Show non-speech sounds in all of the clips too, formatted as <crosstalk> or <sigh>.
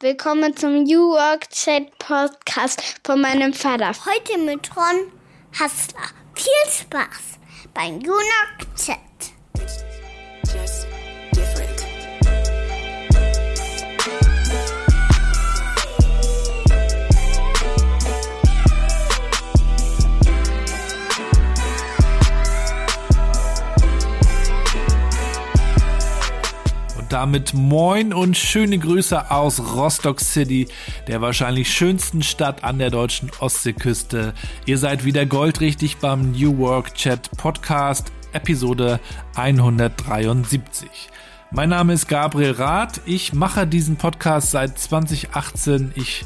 Willkommen zum New Work Chat Podcast von meinem Vater. Heute mit Ron Hassler. Viel Spaß beim New Work Chat. Damit moin und schöne Grüße aus Rostock City, der wahrscheinlich schönsten Stadt an der deutschen Ostseeküste. Ihr seid wieder goldrichtig beim New Work Chat Podcast, Episode 173. Mein Name ist Gabriel Rath. Ich mache diesen Podcast seit 2018. Ich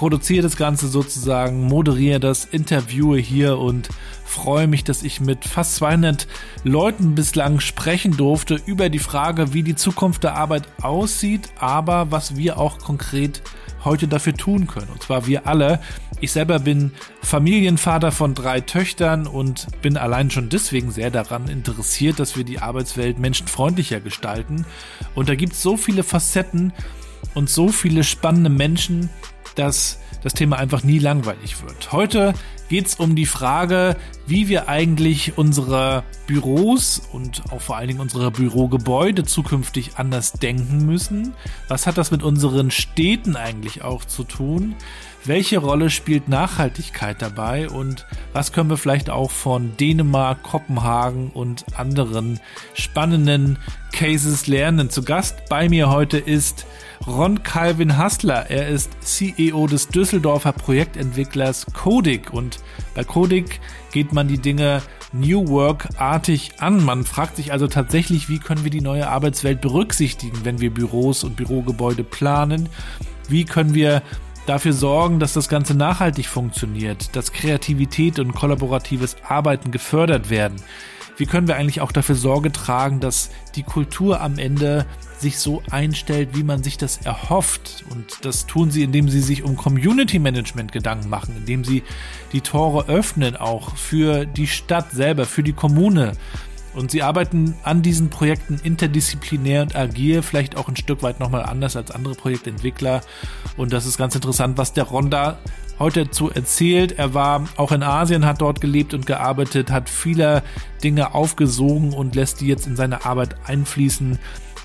produziere das Ganze sozusagen, moderiere das, interviewe hier und freue mich, dass ich mit fast 200 Leuten bislang sprechen durfte über die Frage, wie die Zukunft der Arbeit aussieht, aber was wir auch konkret heute dafür tun können. Und zwar wir alle. Ich selber bin Familienvater von drei Töchtern und bin allein schon deswegen sehr daran interessiert, dass wir die Arbeitswelt menschenfreundlicher gestalten. Und da gibt es so viele Facetten und so viele spannende Menschen, dass das Thema einfach nie langweilig wird. Heute geht es um die Frage, wie wir eigentlich unsere Büros und auch vor allen Dingen unsere Bürogebäude zukünftig anders denken müssen. Was hat das mit unseren Städten eigentlich auch zu tun? Welche Rolle spielt Nachhaltigkeit dabei und was können wir vielleicht auch von Dänemark, Kopenhagen und anderen spannenden Cases lernen? Zu Gast bei mir heute ist Ron Calvin Hassler. Er ist CEO des Düsseldorfer Projektentwicklers Codig und bei Codig geht man die Dinge New Work-artig an. Man fragt sich also tatsächlich, wie können wir die neue Arbeitswelt berücksichtigen, wenn wir Büros und Bürogebäude planen? Wie können wir dafür sorgen, dass das Ganze nachhaltig funktioniert, dass Kreativität und kollaboratives Arbeiten gefördert werden? Wie können wir eigentlich auch dafür Sorge tragen, dass die Kultur am Ende sich so einstellt, wie man sich das erhofft. Und das tun sie, indem sie sich um Community Management Gedanken machen, indem sie die Tore öffnen auch für die Stadt selber, für die Kommune. Und sie arbeiten an diesen Projekten interdisziplinär und agil, vielleicht auch ein Stück weit nochmal anders als andere Projektentwickler. Und das ist ganz interessant, was der Ronda heute dazu erzählt. Er war auch in Asien, hat dort gelebt und gearbeitet, hat viele Dinge aufgesogen und lässt die jetzt in seine Arbeit einfließen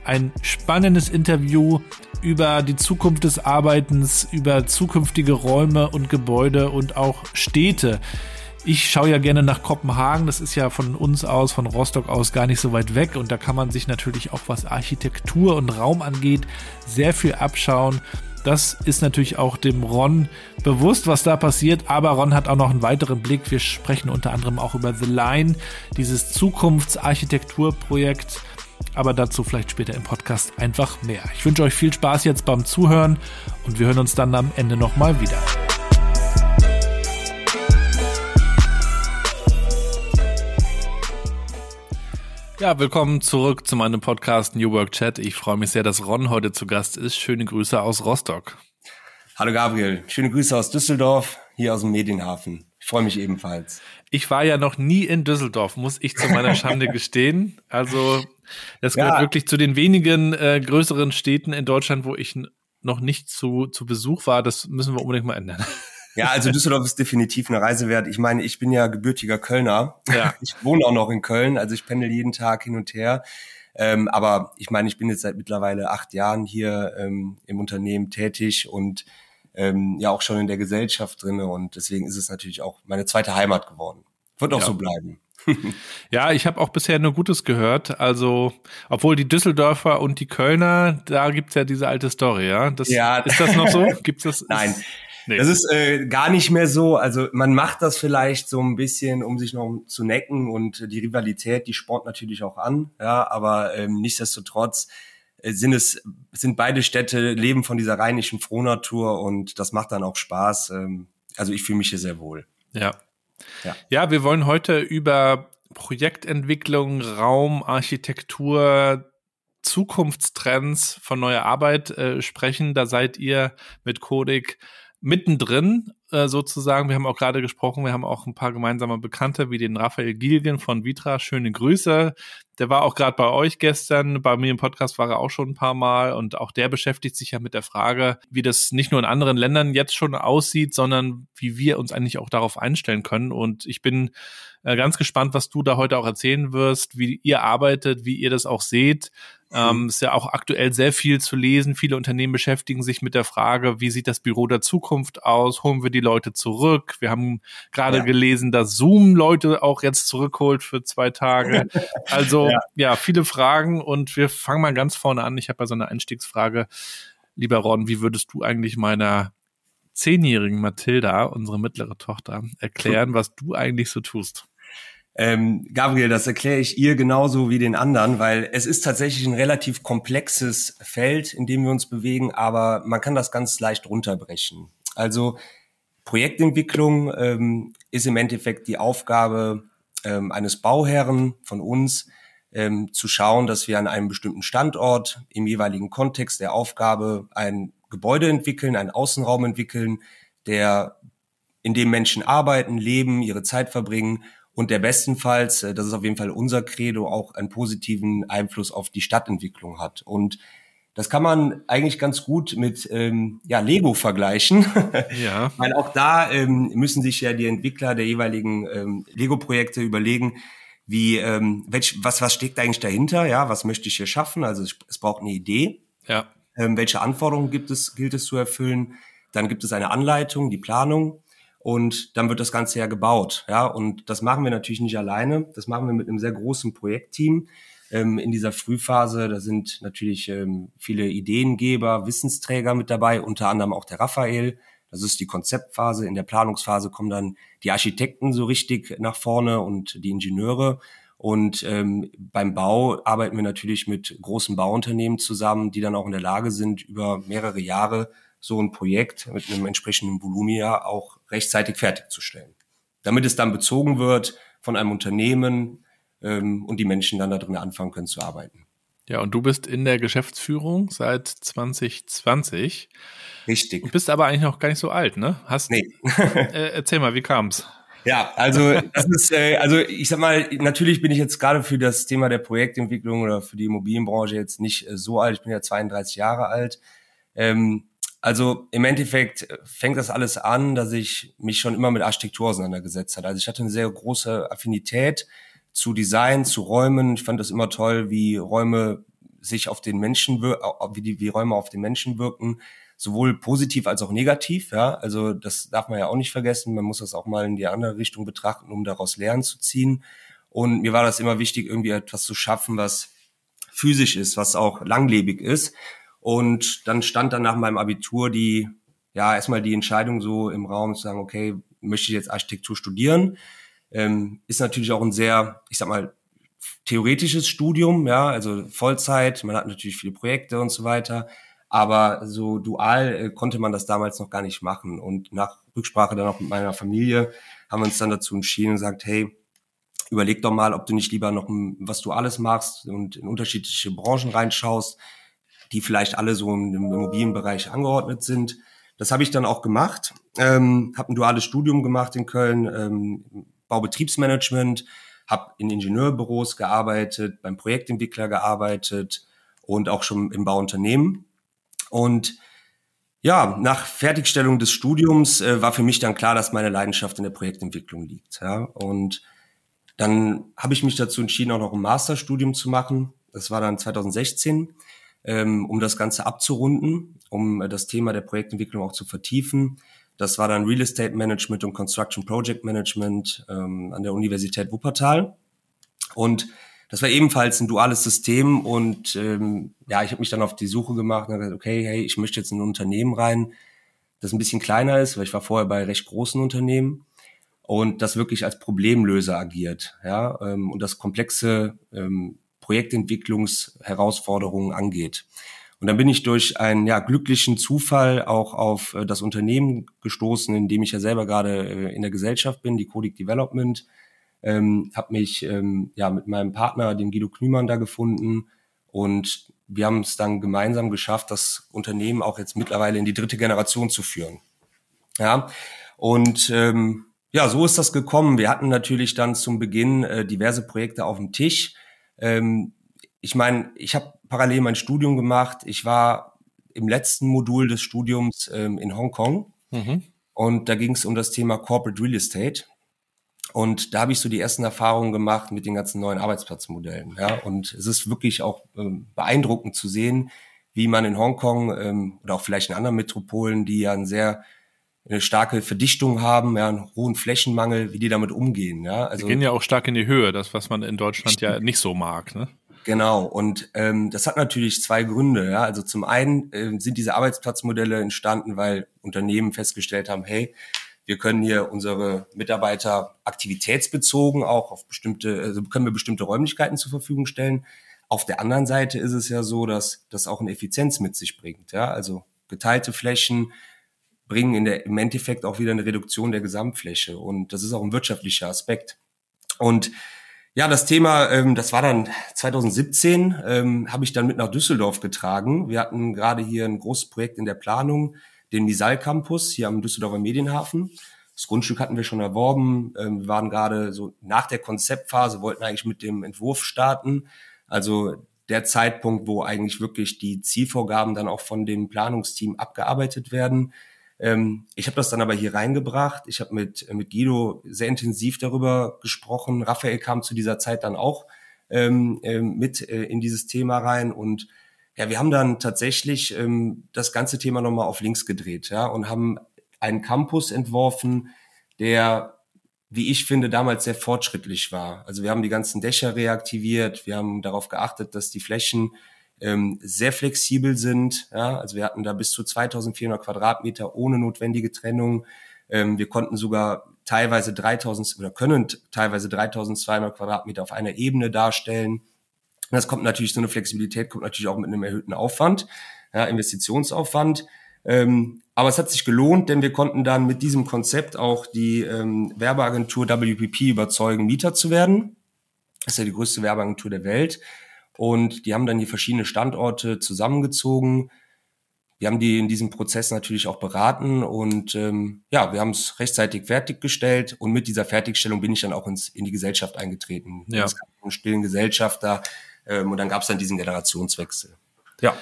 ein spannendes Interview über die Zukunft des Arbeitens, über zukünftige Räume und Gebäude und auch Städte. Ich schaue ja gerne nach Kopenhagen, das ist ja von uns aus, von Rostock aus gar nicht so weit weg und da kann man sich natürlich auch was Architektur und Raum angeht, sehr viel abschauen. Das ist natürlich auch dem Ron bewusst, was da passiert, aber Ron hat auch noch einen weiteren Blick. Wir sprechen unter anderem auch über The Line, dieses Zukunftsarchitekturprojekt aber dazu vielleicht später im Podcast einfach mehr. Ich wünsche euch viel Spaß jetzt beim Zuhören und wir hören uns dann am Ende nochmal wieder. Ja, willkommen zurück zu meinem Podcast New Work Chat. Ich freue mich sehr, dass Ron heute zu Gast ist. Schöne Grüße aus Rostock. Hallo Gabriel, schöne Grüße aus Düsseldorf, hier aus dem Medienhafen. Ich freue mich ebenfalls. Ich war ja noch nie in Düsseldorf, muss ich zu meiner Schande <laughs> gestehen. Also das gehört ja. wirklich zu den wenigen äh, größeren Städten in Deutschland, wo ich noch nicht zu, zu Besuch war. Das müssen wir unbedingt mal ändern. Ja, also Düsseldorf ist definitiv eine Reise wert. Ich meine, ich bin ja gebürtiger Kölner. Ja. <laughs> Ich wohne auch noch in Köln, also ich pendel jeden Tag hin und her. Ähm, aber ich meine, ich bin jetzt seit mittlerweile acht Jahren hier ähm, im Unternehmen tätig und ähm, ja auch schon in der Gesellschaft drinne und deswegen ist es natürlich auch meine zweite Heimat geworden. Wird auch ja. so bleiben. <laughs> ja, ich habe auch bisher nur Gutes gehört. Also, obwohl die Düsseldorfer und die Kölner, da gibt's ja diese alte Story, ja? Das, ja. Ist das noch so? <laughs> Gibt's das? Nein. Nee. Das ist äh, gar nicht mehr so. Also man macht das vielleicht so ein bisschen, um sich noch zu necken und die Rivalität, die spornt natürlich auch an. Ja, aber ähm, nichtsdestotrotz äh, sind es sind beide Städte leben von dieser rheinischen Frohnatur und das macht dann auch Spaß. Ähm, also ich fühle mich hier sehr wohl. Ja. Ja. ja, wir wollen heute über Projektentwicklung, Raum, Architektur, Zukunftstrends von neuer Arbeit äh, sprechen. Da seid ihr mit Codig mittendrin äh, sozusagen. Wir haben auch gerade gesprochen, wir haben auch ein paar gemeinsame Bekannte wie den Raphael Gilgen von Vitra. Schöne Grüße. Der war auch gerade bei euch gestern. Bei mir im Podcast war er auch schon ein paar Mal und auch der beschäftigt sich ja mit der Frage, wie das nicht nur in anderen Ländern jetzt schon aussieht, sondern wie wir uns eigentlich auch darauf einstellen können. Und ich bin äh, ganz gespannt, was du da heute auch erzählen wirst, wie ihr arbeitet, wie ihr das auch seht. Ähm, ist ja auch aktuell sehr viel zu lesen. Viele Unternehmen beschäftigen sich mit der Frage, wie sieht das Büro der Zukunft aus? Holen wir die Leute zurück? Wir haben gerade ja. gelesen, dass Zoom Leute auch jetzt zurückholt für zwei Tage. <laughs> Also ja. ja, viele Fragen und wir fangen mal ganz vorne an. Ich habe ja so eine Einstiegsfrage. Lieber Ron, wie würdest du eigentlich meiner zehnjährigen Mathilda, unsere mittlere Tochter, erklären, <laughs> was du eigentlich so tust? Ähm, Gabriel, das erkläre ich ihr genauso wie den anderen, weil es ist tatsächlich ein relativ komplexes Feld, in dem wir uns bewegen, aber man kann das ganz leicht runterbrechen. Also Projektentwicklung ähm, ist im Endeffekt die Aufgabe ähm, eines Bauherren von uns, ähm, zu schauen, dass wir an einem bestimmten Standort im jeweiligen Kontext der Aufgabe ein Gebäude entwickeln, einen Außenraum entwickeln, der in dem Menschen arbeiten, leben, ihre Zeit verbringen und der bestenfalls, äh, das ist auf jeden Fall unser Credo, auch einen positiven Einfluss auf die Stadtentwicklung hat. Und das kann man eigentlich ganz gut mit ähm, ja, Lego vergleichen. <laughs> Ja. Weil auch da ähm, müssen sich ja die Entwickler der jeweiligen ähm, Lego-Projekte überlegen, wie, ähm, welch, was, was steckt eigentlich dahinter? Ja, was möchte ich hier schaffen? Also es, es braucht eine Idee. Ja. Ähm, welche Anforderungen gibt es, gilt es zu erfüllen? Dann gibt es eine Anleitung, die Planung und dann wird das Ganze ja gebaut. Ja, und das machen wir natürlich nicht alleine. Das machen wir mit einem sehr großen Projektteam. Ähm, in dieser Frühphase, da sind natürlich ähm, viele Ideengeber, Wissensträger mit dabei, unter anderem auch der Raphael. Das ist die Konzeptphase. In der Planungsphase kommen dann die Architekten so richtig nach vorne und die Ingenieure. Und ähm, beim Bau arbeiten wir natürlich mit großen Bauunternehmen zusammen, die dann auch in der Lage sind, über mehrere Jahre so ein Projekt mit einem entsprechenden Volumen ja auch rechtzeitig fertigzustellen. Damit es dann bezogen wird von einem Unternehmen ähm, und die Menschen dann da drin anfangen können zu arbeiten. Ja, und du bist in der Geschäftsführung seit 2020. Richtig. Du bist aber eigentlich noch gar nicht so alt, ne? Hast, nee. <laughs> äh, erzähl mal, wie kam's? Ja, also das ist, äh, also ich sag mal, natürlich bin ich jetzt gerade für das Thema der Projektentwicklung oder für die Immobilienbranche jetzt nicht äh, so alt. Ich bin ja 32 Jahre alt. Ähm, also im Endeffekt fängt das alles an, dass ich mich schon immer mit Architektur auseinandergesetzt habe. Also ich hatte eine sehr große Affinität zu Design, zu Räumen. Ich fand das immer toll, wie Räume sich auf den Menschen, wie die, wie Räume auf den Menschen wirken, sowohl positiv als auch negativ. Ja, also das darf man ja auch nicht vergessen. Man muss das auch mal in die andere Richtung betrachten, um daraus Lernen zu ziehen. Und mir war das immer wichtig, irgendwie etwas zu schaffen, was physisch ist, was auch langlebig ist. Und dann stand dann nach meinem Abitur die, ja, erstmal die Entscheidung so im Raum zu sagen, okay, möchte ich jetzt Architektur studieren? Ähm, ist natürlich auch ein sehr, ich sag mal, theoretisches Studium, ja, also Vollzeit, man hat natürlich viele Projekte und so weiter, aber so dual äh, konnte man das damals noch gar nicht machen. Und nach Rücksprache dann auch mit meiner Familie haben wir uns dann dazu entschieden und gesagt, hey, überleg doch mal, ob du nicht lieber noch was du alles machst und in unterschiedliche Branchen reinschaust die vielleicht alle so im Immobilienbereich angeordnet sind. Das habe ich dann auch gemacht, ähm, habe ein duales Studium gemacht in Köln, ähm, Baubetriebsmanagement, habe in Ingenieurbüros gearbeitet, beim Projektentwickler gearbeitet und auch schon im Bauunternehmen. Und ja, nach Fertigstellung des Studiums äh, war für mich dann klar, dass meine Leidenschaft in der Projektentwicklung liegt. Ja? Und dann habe ich mich dazu entschieden, auch noch ein Masterstudium zu machen. Das war dann 2016 ähm, um das Ganze abzurunden, um äh, das Thema der Projektentwicklung auch zu vertiefen. Das war dann Real Estate Management und Construction Project Management ähm, an der Universität Wuppertal. Und das war ebenfalls ein duales System und ähm, ja, ich habe mich dann auf die Suche gemacht und gesagt, okay, hey, ich möchte jetzt in ein Unternehmen rein, das ein bisschen kleiner ist, weil ich war vorher bei recht großen Unternehmen und das wirklich als Problemlöser agiert, ja, ähm, und das komplexe ähm, Projektentwicklungsherausforderungen angeht. Und dann bin ich durch einen ja, glücklichen Zufall auch auf äh, das Unternehmen gestoßen, in dem ich ja selber gerade äh, in der Gesellschaft bin, die Codic Development. Ähm, habe mich ähm, ja mit meinem Partner, dem Guido Knümann, da gefunden und wir haben es dann gemeinsam geschafft, das Unternehmen auch jetzt mittlerweile in die dritte Generation zu führen. Ja, und ähm, ja, so ist das gekommen. Wir hatten natürlich dann zum Beginn äh, diverse Projekte auf dem Tisch. Ähm, ich meine, ich habe parallel mein Studium gemacht. Ich war im letzten Modul des Studiums ähm, in Hongkong mhm. und da ging es um das Thema Corporate Real Estate. Und da habe ich so die ersten Erfahrungen gemacht mit den ganzen neuen Arbeitsplatzmodellen. Ja, und es ist wirklich auch ähm, beeindruckend zu sehen, wie man in Hongkong ähm, oder auch vielleicht in anderen Metropolen, die ja ein sehr eine starke Verdichtung haben, ja, einen hohen Flächenmangel, wie die damit umgehen. Ja, also die gehen ja auch stark in die Höhe, das was man in Deutschland ja nicht so mag. Ne? Genau. Und ähm, das hat natürlich zwei Gründe. Ja, also zum einen äh, sind diese Arbeitsplatzmodelle entstanden, weil Unternehmen festgestellt haben, hey, wir können hier unsere Mitarbeiter aktivitätsbezogen auch auf bestimmte, also können wir bestimmte Räumlichkeiten zur Verfügung stellen. Auf der anderen Seite ist es ja so, dass das auch eine Effizienz mit sich bringt. Ja, also geteilte Flächen, bringen in der, im Endeffekt auch wieder eine Reduktion der Gesamtfläche. Und das ist auch ein wirtschaftlicher Aspekt. Und ja, das Thema, ähm, das war dann 2017, ähm, habe ich dann mit nach Düsseldorf getragen. Wir hatten gerade hier ein großes Projekt in der Planung, den Misal Campus hier am Düsseldorfer Medienhafen. Das Grundstück hatten wir schon erworben. Ähm, wir waren gerade so nach der Konzeptphase, wollten eigentlich mit dem Entwurf starten. Also der Zeitpunkt, wo eigentlich wirklich die Zielvorgaben dann auch von dem Planungsteam abgearbeitet werden. Ähm, ich habe das dann aber hier reingebracht. Ich habe mit, mit Guido sehr intensiv darüber gesprochen. Raphael kam zu dieser Zeit dann auch ähm, ähm, mit äh, in dieses Thema rein und ja, wir haben dann tatsächlich ähm, das ganze Thema nochmal auf links gedreht, ja, und haben einen Campus entworfen, der, wie ich finde, damals sehr fortschrittlich war. Also wir haben die ganzen Dächer reaktiviert, wir haben darauf geachtet, dass die Flächen ähm, sehr flexibel sind. Ja? Also wir hatten da bis zu 2400 Quadratmeter ohne notwendige Trennung. Ähm, wir konnten sogar teilweise 3000 oder können teilweise 3200 Quadratmeter auf einer Ebene darstellen. Das kommt natürlich, so eine Flexibilität kommt natürlich auch mit einem erhöhten Aufwand, ja, Investitionsaufwand. Ähm, aber es hat sich gelohnt, denn wir konnten dann mit diesem Konzept auch die ähm, Werbeagentur WPP überzeugen, Mieter zu werden. Das ist ja die größte Werbeagentur der Welt. Und die haben dann die verschiedenen Standorte zusammengezogen. Wir haben die in diesem Prozess natürlich auch beraten und ähm, ja, wir haben es rechtzeitig fertiggestellt und mit dieser Fertigstellung bin ich dann auch ins, in die Gesellschaft eingetreten. Ja. Es gab einen stillen Gesellschafter ähm, und dann gab es dann diesen Generationswechsel. Ja.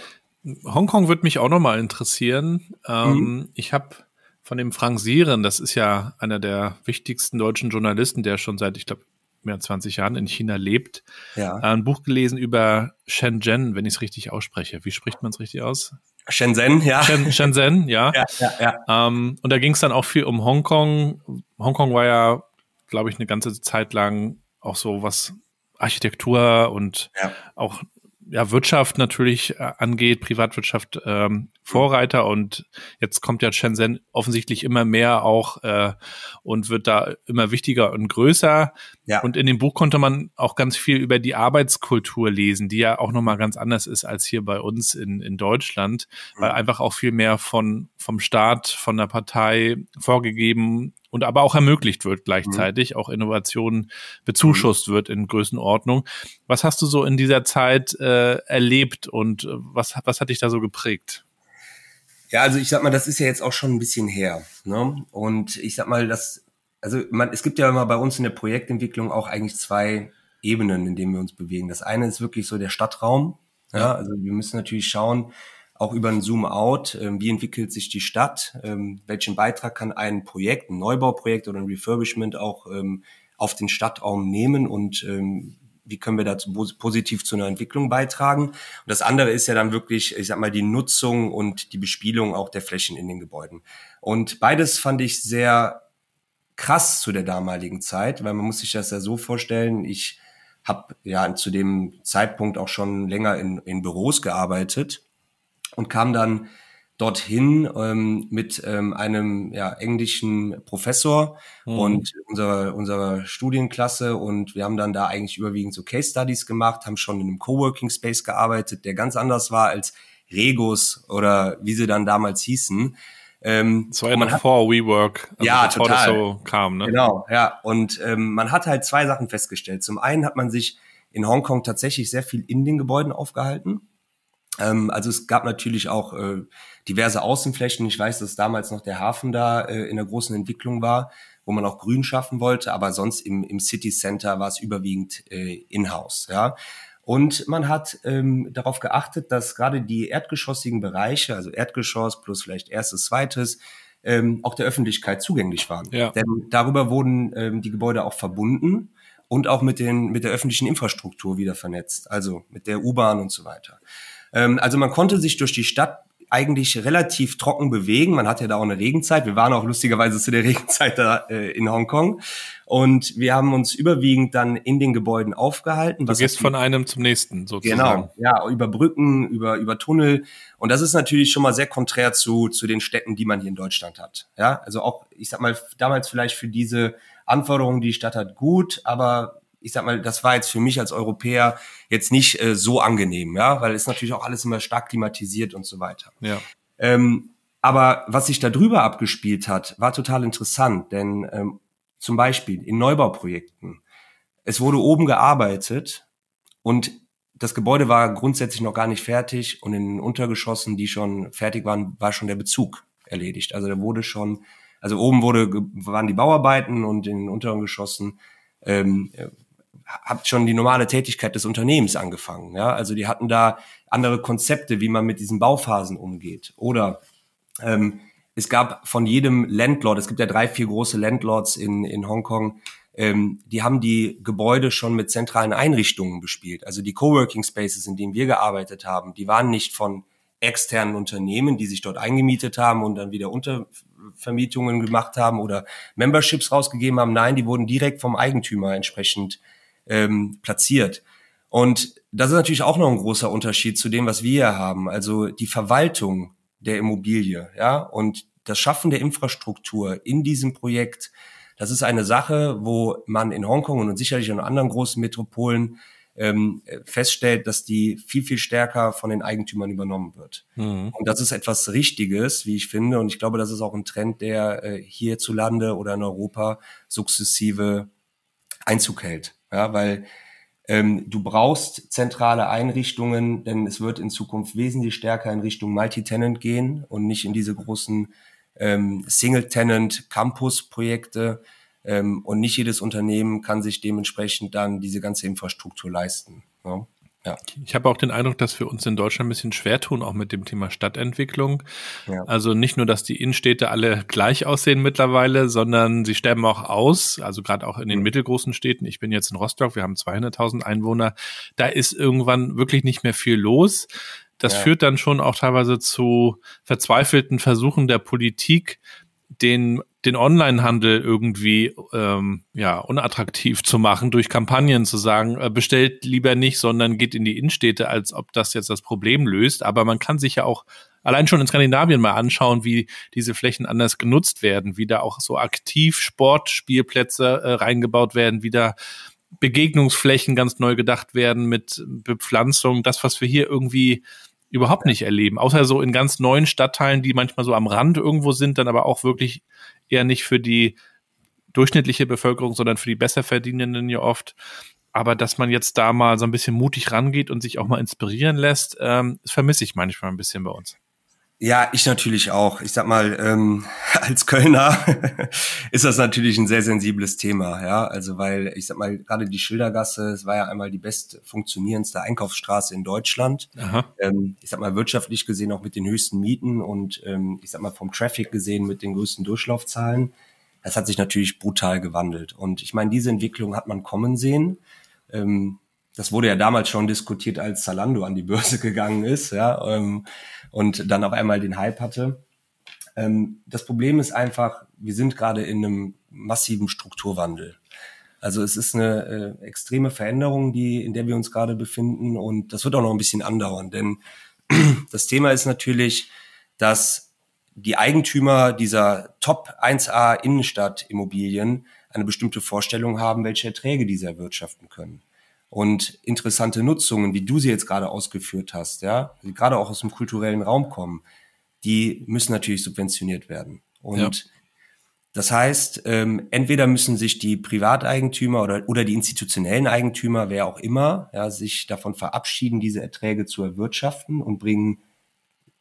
Hongkong wird mich auch nochmal interessieren. Ähm, mhm. Ich habe von dem Frank Sieren, das ist ja einer der wichtigsten deutschen Journalisten, der schon seit, ich glaube, mehr als 20 Jahren in China lebt, ja. Äh, ein Buch gelesen über Shenzhen, wenn ich es richtig ausspreche. Wie spricht man es richtig aus? Shenzhen, ja. Shen, Shenzhen, ja. <laughs> ja, ja, ja. Ähm, und da ging es dann auch viel um Hongkong. Hongkong war ja, glaube ich, eine ganze Zeit lang auch so was Architektur und ja. auch ja, Wirtschaft natürlich äh, angeht, Privatwirtschaft ähm, Vorreiter und jetzt kommt ja Shenzhen offensichtlich immer mehr auch äh, und wird da immer wichtiger und größer. Ja. Und in dem Buch konnte man auch ganz viel über die Arbeitskultur lesen, die ja auch nochmal ganz anders ist als hier bei uns in, in Deutschland, weil mhm. einfach auch viel mehr von, vom Staat, von der Partei vorgegeben und aber auch ermöglicht wird gleichzeitig, mhm. auch Innovationen bezuschusst mhm. wird in Größenordnung. Was hast du so in dieser Zeit äh, erlebt und äh, was, was hat dich da so geprägt? Ja, also ich sag mal, das ist ja jetzt auch schon ein bisschen her. Ne? Und ich sag mal, das, also man, es gibt ja immer bei uns in der Projektentwicklung auch eigentlich zwei Ebenen, in denen wir uns bewegen. Das eine ist wirklich so der Stadtraum. Ja, also wir müssen natürlich schauen, auch über ein Zoom-out, äh, wie entwickelt sich die Stadt, ähm, welchen Beitrag kann ein Projekt, ein Neubauprojekt oder ein Refurbishment auch ähm, auf den Stadtraum nehmen und ähm, wie können wir dazu positiv zu einer Entwicklung beitragen. Und das andere ist ja dann wirklich, ich sag mal, die Nutzung und die Bespielung auch der Flächen in den Gebäuden. Und beides fand ich sehr krass zu der damaligen Zeit, weil man muss sich das ja so vorstellen, ich habe ja zu dem Zeitpunkt auch schon länger in, in Büros gearbeitet und kam dann dorthin ähm, mit ähm, einem ja, englischen Professor mhm. und unserer, unserer Studienklasse und wir haben dann da eigentlich überwiegend so Case Studies gemacht, haben schon in einem Coworking Space gearbeitet, der ganz anders war als Regos oder wie sie dann damals hießen. Ähm, das war ja noch vor WeWork, also ja, bevor total. das so kam, ne? Genau, ja. Und ähm, man hat halt zwei Sachen festgestellt. Zum einen hat man sich in Hongkong tatsächlich sehr viel in den Gebäuden aufgehalten. Ähm, also es gab natürlich auch äh, diverse Außenflächen. Ich weiß, dass damals noch der Hafen da äh, in der großen Entwicklung war, wo man auch Grün schaffen wollte, aber sonst im, im City Center war es überwiegend äh, in-house. Ja. Und man hat ähm, darauf geachtet, dass gerade die erdgeschossigen Bereiche, also Erdgeschoss plus vielleicht erstes, zweites, ähm, auch der Öffentlichkeit zugänglich waren. Ja. Denn darüber wurden ähm, die Gebäude auch verbunden und auch mit, den, mit der öffentlichen Infrastruktur wieder vernetzt, also mit der U-Bahn und so weiter. Ähm, also man konnte sich durch die Stadt eigentlich relativ trocken bewegen. Man hat ja da auch eine Regenzeit. Wir waren auch lustigerweise zu der <laughs> Regenzeit da äh, in Hongkong. Und wir haben uns überwiegend dann in den Gebäuden aufgehalten. Du gehst von einem zum nächsten sozusagen. Genau, ja, über Brücken, über, über Tunnel. Und das ist natürlich schon mal sehr konträr zu, zu den Städten, die man hier in Deutschland hat. Ja, also auch, ich sag mal, damals vielleicht für diese Anforderungen, die die Stadt hat, gut, aber ich sag mal, das war jetzt für mich als Europäer jetzt nicht äh, so angenehm, ja, weil es natürlich auch alles immer stark klimatisiert und so weiter. Ja. Ähm, aber was sich da drüber abgespielt hat, war total interessant, denn ähm, zum Beispiel in Neubauprojekten, es wurde oben gearbeitet und das Gebäude war grundsätzlich noch gar nicht fertig und in den Untergeschossen, die schon fertig waren, war schon der Bezug erledigt. Also da wurde schon, also oben wurde waren die Bauarbeiten und in den unteren Geschossen ähm, hat schon die normale Tätigkeit des Unternehmens angefangen. Ja? Also die hatten da andere Konzepte, wie man mit diesen Bauphasen umgeht. Oder ähm, es gab von jedem Landlord, es gibt ja drei, vier große Landlords in, in Hongkong, ähm, die haben die Gebäude schon mit zentralen Einrichtungen bespielt. Also die Coworking Spaces, in denen wir gearbeitet haben, die waren nicht von externen Unternehmen, die sich dort eingemietet haben und dann wieder Untervermietungen gemacht haben oder Memberships rausgegeben haben. Nein, die wurden direkt vom Eigentümer entsprechend ähm, platziert. Und das ist natürlich auch noch ein großer Unterschied zu dem, was wir hier haben. Also die Verwaltung der Immobilie, ja, und das Schaffen der Infrastruktur in diesem Projekt, das ist eine Sache, wo man in Hongkong und sicherlich in anderen großen Metropolen ähm, feststellt, dass die viel, viel stärker von den Eigentümern übernommen wird. Mhm. Und das ist etwas Richtiges, wie ich finde. Und ich glaube, das ist auch ein Trend, der äh, hierzulande oder in Europa sukzessive Einzug hält. Ja, weil ähm, du brauchst zentrale Einrichtungen, denn es wird in Zukunft wesentlich stärker in Richtung Multi-Tenant gehen und nicht in diese großen ähm, Single-Tenant-Campus-Projekte. Ähm, und nicht jedes Unternehmen kann sich dementsprechend dann diese ganze Infrastruktur leisten. Ja. Ja. Ich habe auch den Eindruck, dass wir uns in Deutschland ein bisschen schwer tun, auch mit dem Thema Stadtentwicklung. Ja. Also nicht nur, dass die Innenstädte alle gleich aussehen mittlerweile, sondern sie sterben auch aus. Also gerade auch in den mhm. mittelgroßen Städten. Ich bin jetzt in Rostock, wir haben 200.000 Einwohner. Da ist irgendwann wirklich nicht mehr viel los. Das ja. führt dann schon auch teilweise zu verzweifelten Versuchen der Politik, den den Onlinehandel irgendwie ähm, ja unattraktiv zu machen durch Kampagnen zu sagen äh, bestellt lieber nicht sondern geht in die Innenstädte als ob das jetzt das Problem löst. Aber man kann sich ja auch allein schon in Skandinavien mal anschauen wie diese Flächen anders genutzt werden wie da auch so aktiv Sportspielplätze äh, reingebaut werden wieder Begegnungsflächen ganz neu gedacht werden mit Bepflanzung. Das was wir hier irgendwie überhaupt nicht erleben, außer so in ganz neuen Stadtteilen, die manchmal so am Rand irgendwo sind, dann aber auch wirklich eher nicht für die durchschnittliche Bevölkerung, sondern für die Besserverdienenden ja oft. Aber dass man jetzt da mal so ein bisschen mutig rangeht und sich auch mal inspirieren lässt, ähm, vermisse ich manchmal ein bisschen bei uns. Ja, ich natürlich auch. Ich sag mal, ähm, <laughs> als Kölner <laughs> ist das natürlich ein sehr sensibles Thema, ja. Also weil, ich sag mal, gerade die Schildergasse, es war ja einmal die best funktionierendste Einkaufsstraße in Deutschland. Ähm, ich sag mal, wirtschaftlich gesehen auch mit den höchsten Mieten und ähm, ich sag mal vom Traffic gesehen mit den größten Durchlaufzahlen. Das hat sich natürlich brutal gewandelt. Und ich meine, diese Entwicklung hat man kommen sehen. Ähm, das wurde ja damals schon diskutiert, als Zalando an die Börse <laughs> gegangen ist, ja, ähm, und dann auf einmal den Hype hatte. Ähm, das Problem ist einfach, wir sind gerade in einem massiven Strukturwandel. Also es ist eine äh, extreme Veränderung, die, in der wir uns gerade befinden und das wird auch noch ein bisschen andauern, denn <clears throat> das Thema ist natürlich, dass die Eigentümer dieser Top 1A Innenstadt Immobilien eine bestimmte Vorstellung haben, welche Erträge diese erwirtschaften können und interessante Nutzungen, wie du sie jetzt gerade ausgeführt hast, ja, die gerade auch aus dem kulturellen Raum kommen, die müssen natürlich subventioniert werden. Und ja. Das heißt, ähm, entweder müssen sich die Privateigentümer oder, oder die institutionellen Eigentümer, wer auch immer, ja, sich davon verabschieden, diese Erträge zu erwirtschaften und bringen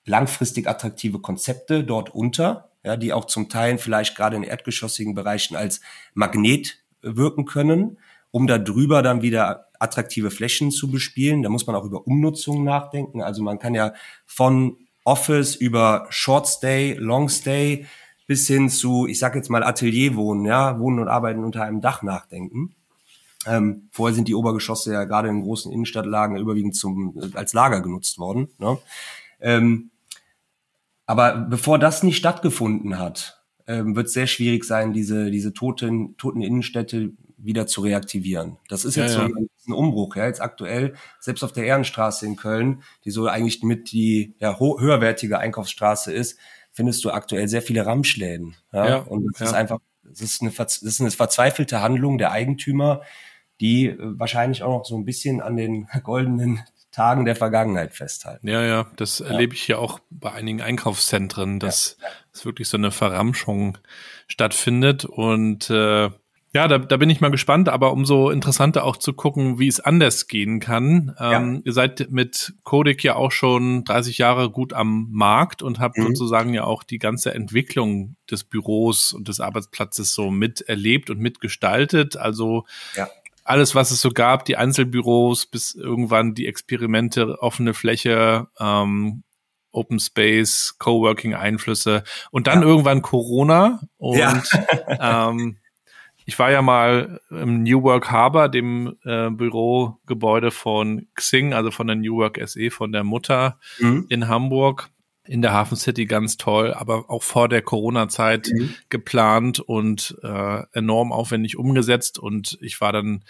langfristig attraktive Konzepte dort unter, ja, die auch zum Teil vielleicht gerade in erdgeschossigen Bereichen als Magnet wirken können, um da drüber dann wieder attraktive Flächen zu bespielen. Da muss man auch über Umnutzung nachdenken. Also man kann ja von Office über Short Stay, Long Stay bis hin zu, ich sage jetzt mal Atelierwohnen, ja, Wohnen und Arbeiten unter einem Dach nachdenken. Ähm, vorher sind die Obergeschosse ja gerade in großen Innenstadtlagen überwiegend zum, äh, als Lager genutzt worden. Ne? Ähm, aber bevor das nicht stattgefunden hat, ähm, wird es sehr schwierig sein, diese, diese toten, toten Innenstädte wieder zu reaktivieren. Das ist jetzt ja, ja. so ein Umbruch. Ja, jetzt aktuell, selbst auf der Ehrenstraße in Köln, die so eigentlich mit die ja, höherwertige Einkaufsstraße ist, findest du aktuell sehr viele Ramschläden. Ja? ja und das ist einfach, das ist, eine, das ist eine verzweifelte Handlung der Eigentümer, die äh, wahrscheinlich auch noch so ein bisschen an den <laughs> goldenen Tagen der Vergangenheit festhalten. Ja, ja, das ja. erlebe ich ja auch bei einigen Einkaufszentren, dass ja. es wirklich so eine Verramschung stattfindet und äh, ja, da, da bin ich mal gespannt, aber umso interessanter auch zu gucken, wie es anders gehen kann. Ähm, ja. Ihr seid mit Codec ja auch schon 30 Jahre gut am Markt und habt mhm. sozusagen ja auch die ganze Entwicklung des Büros und des Arbeitsplatzes so miterlebt und mitgestaltet. Also ja. alles, was es so gab, die Einzelbüros bis irgendwann die Experimente, offene Fläche, ähm, Open Space, Coworking Einflüsse und dann ja. irgendwann Corona und <laughs> ähm, ich war ja mal im New Work Harbor, dem äh, Bürogebäude von Xing, also von der New Work SE, von der Mutter mhm. in Hamburg, in der Hafen City ganz toll, aber auch vor der Corona-Zeit mhm. geplant und äh, enorm aufwendig umgesetzt. Und ich war dann,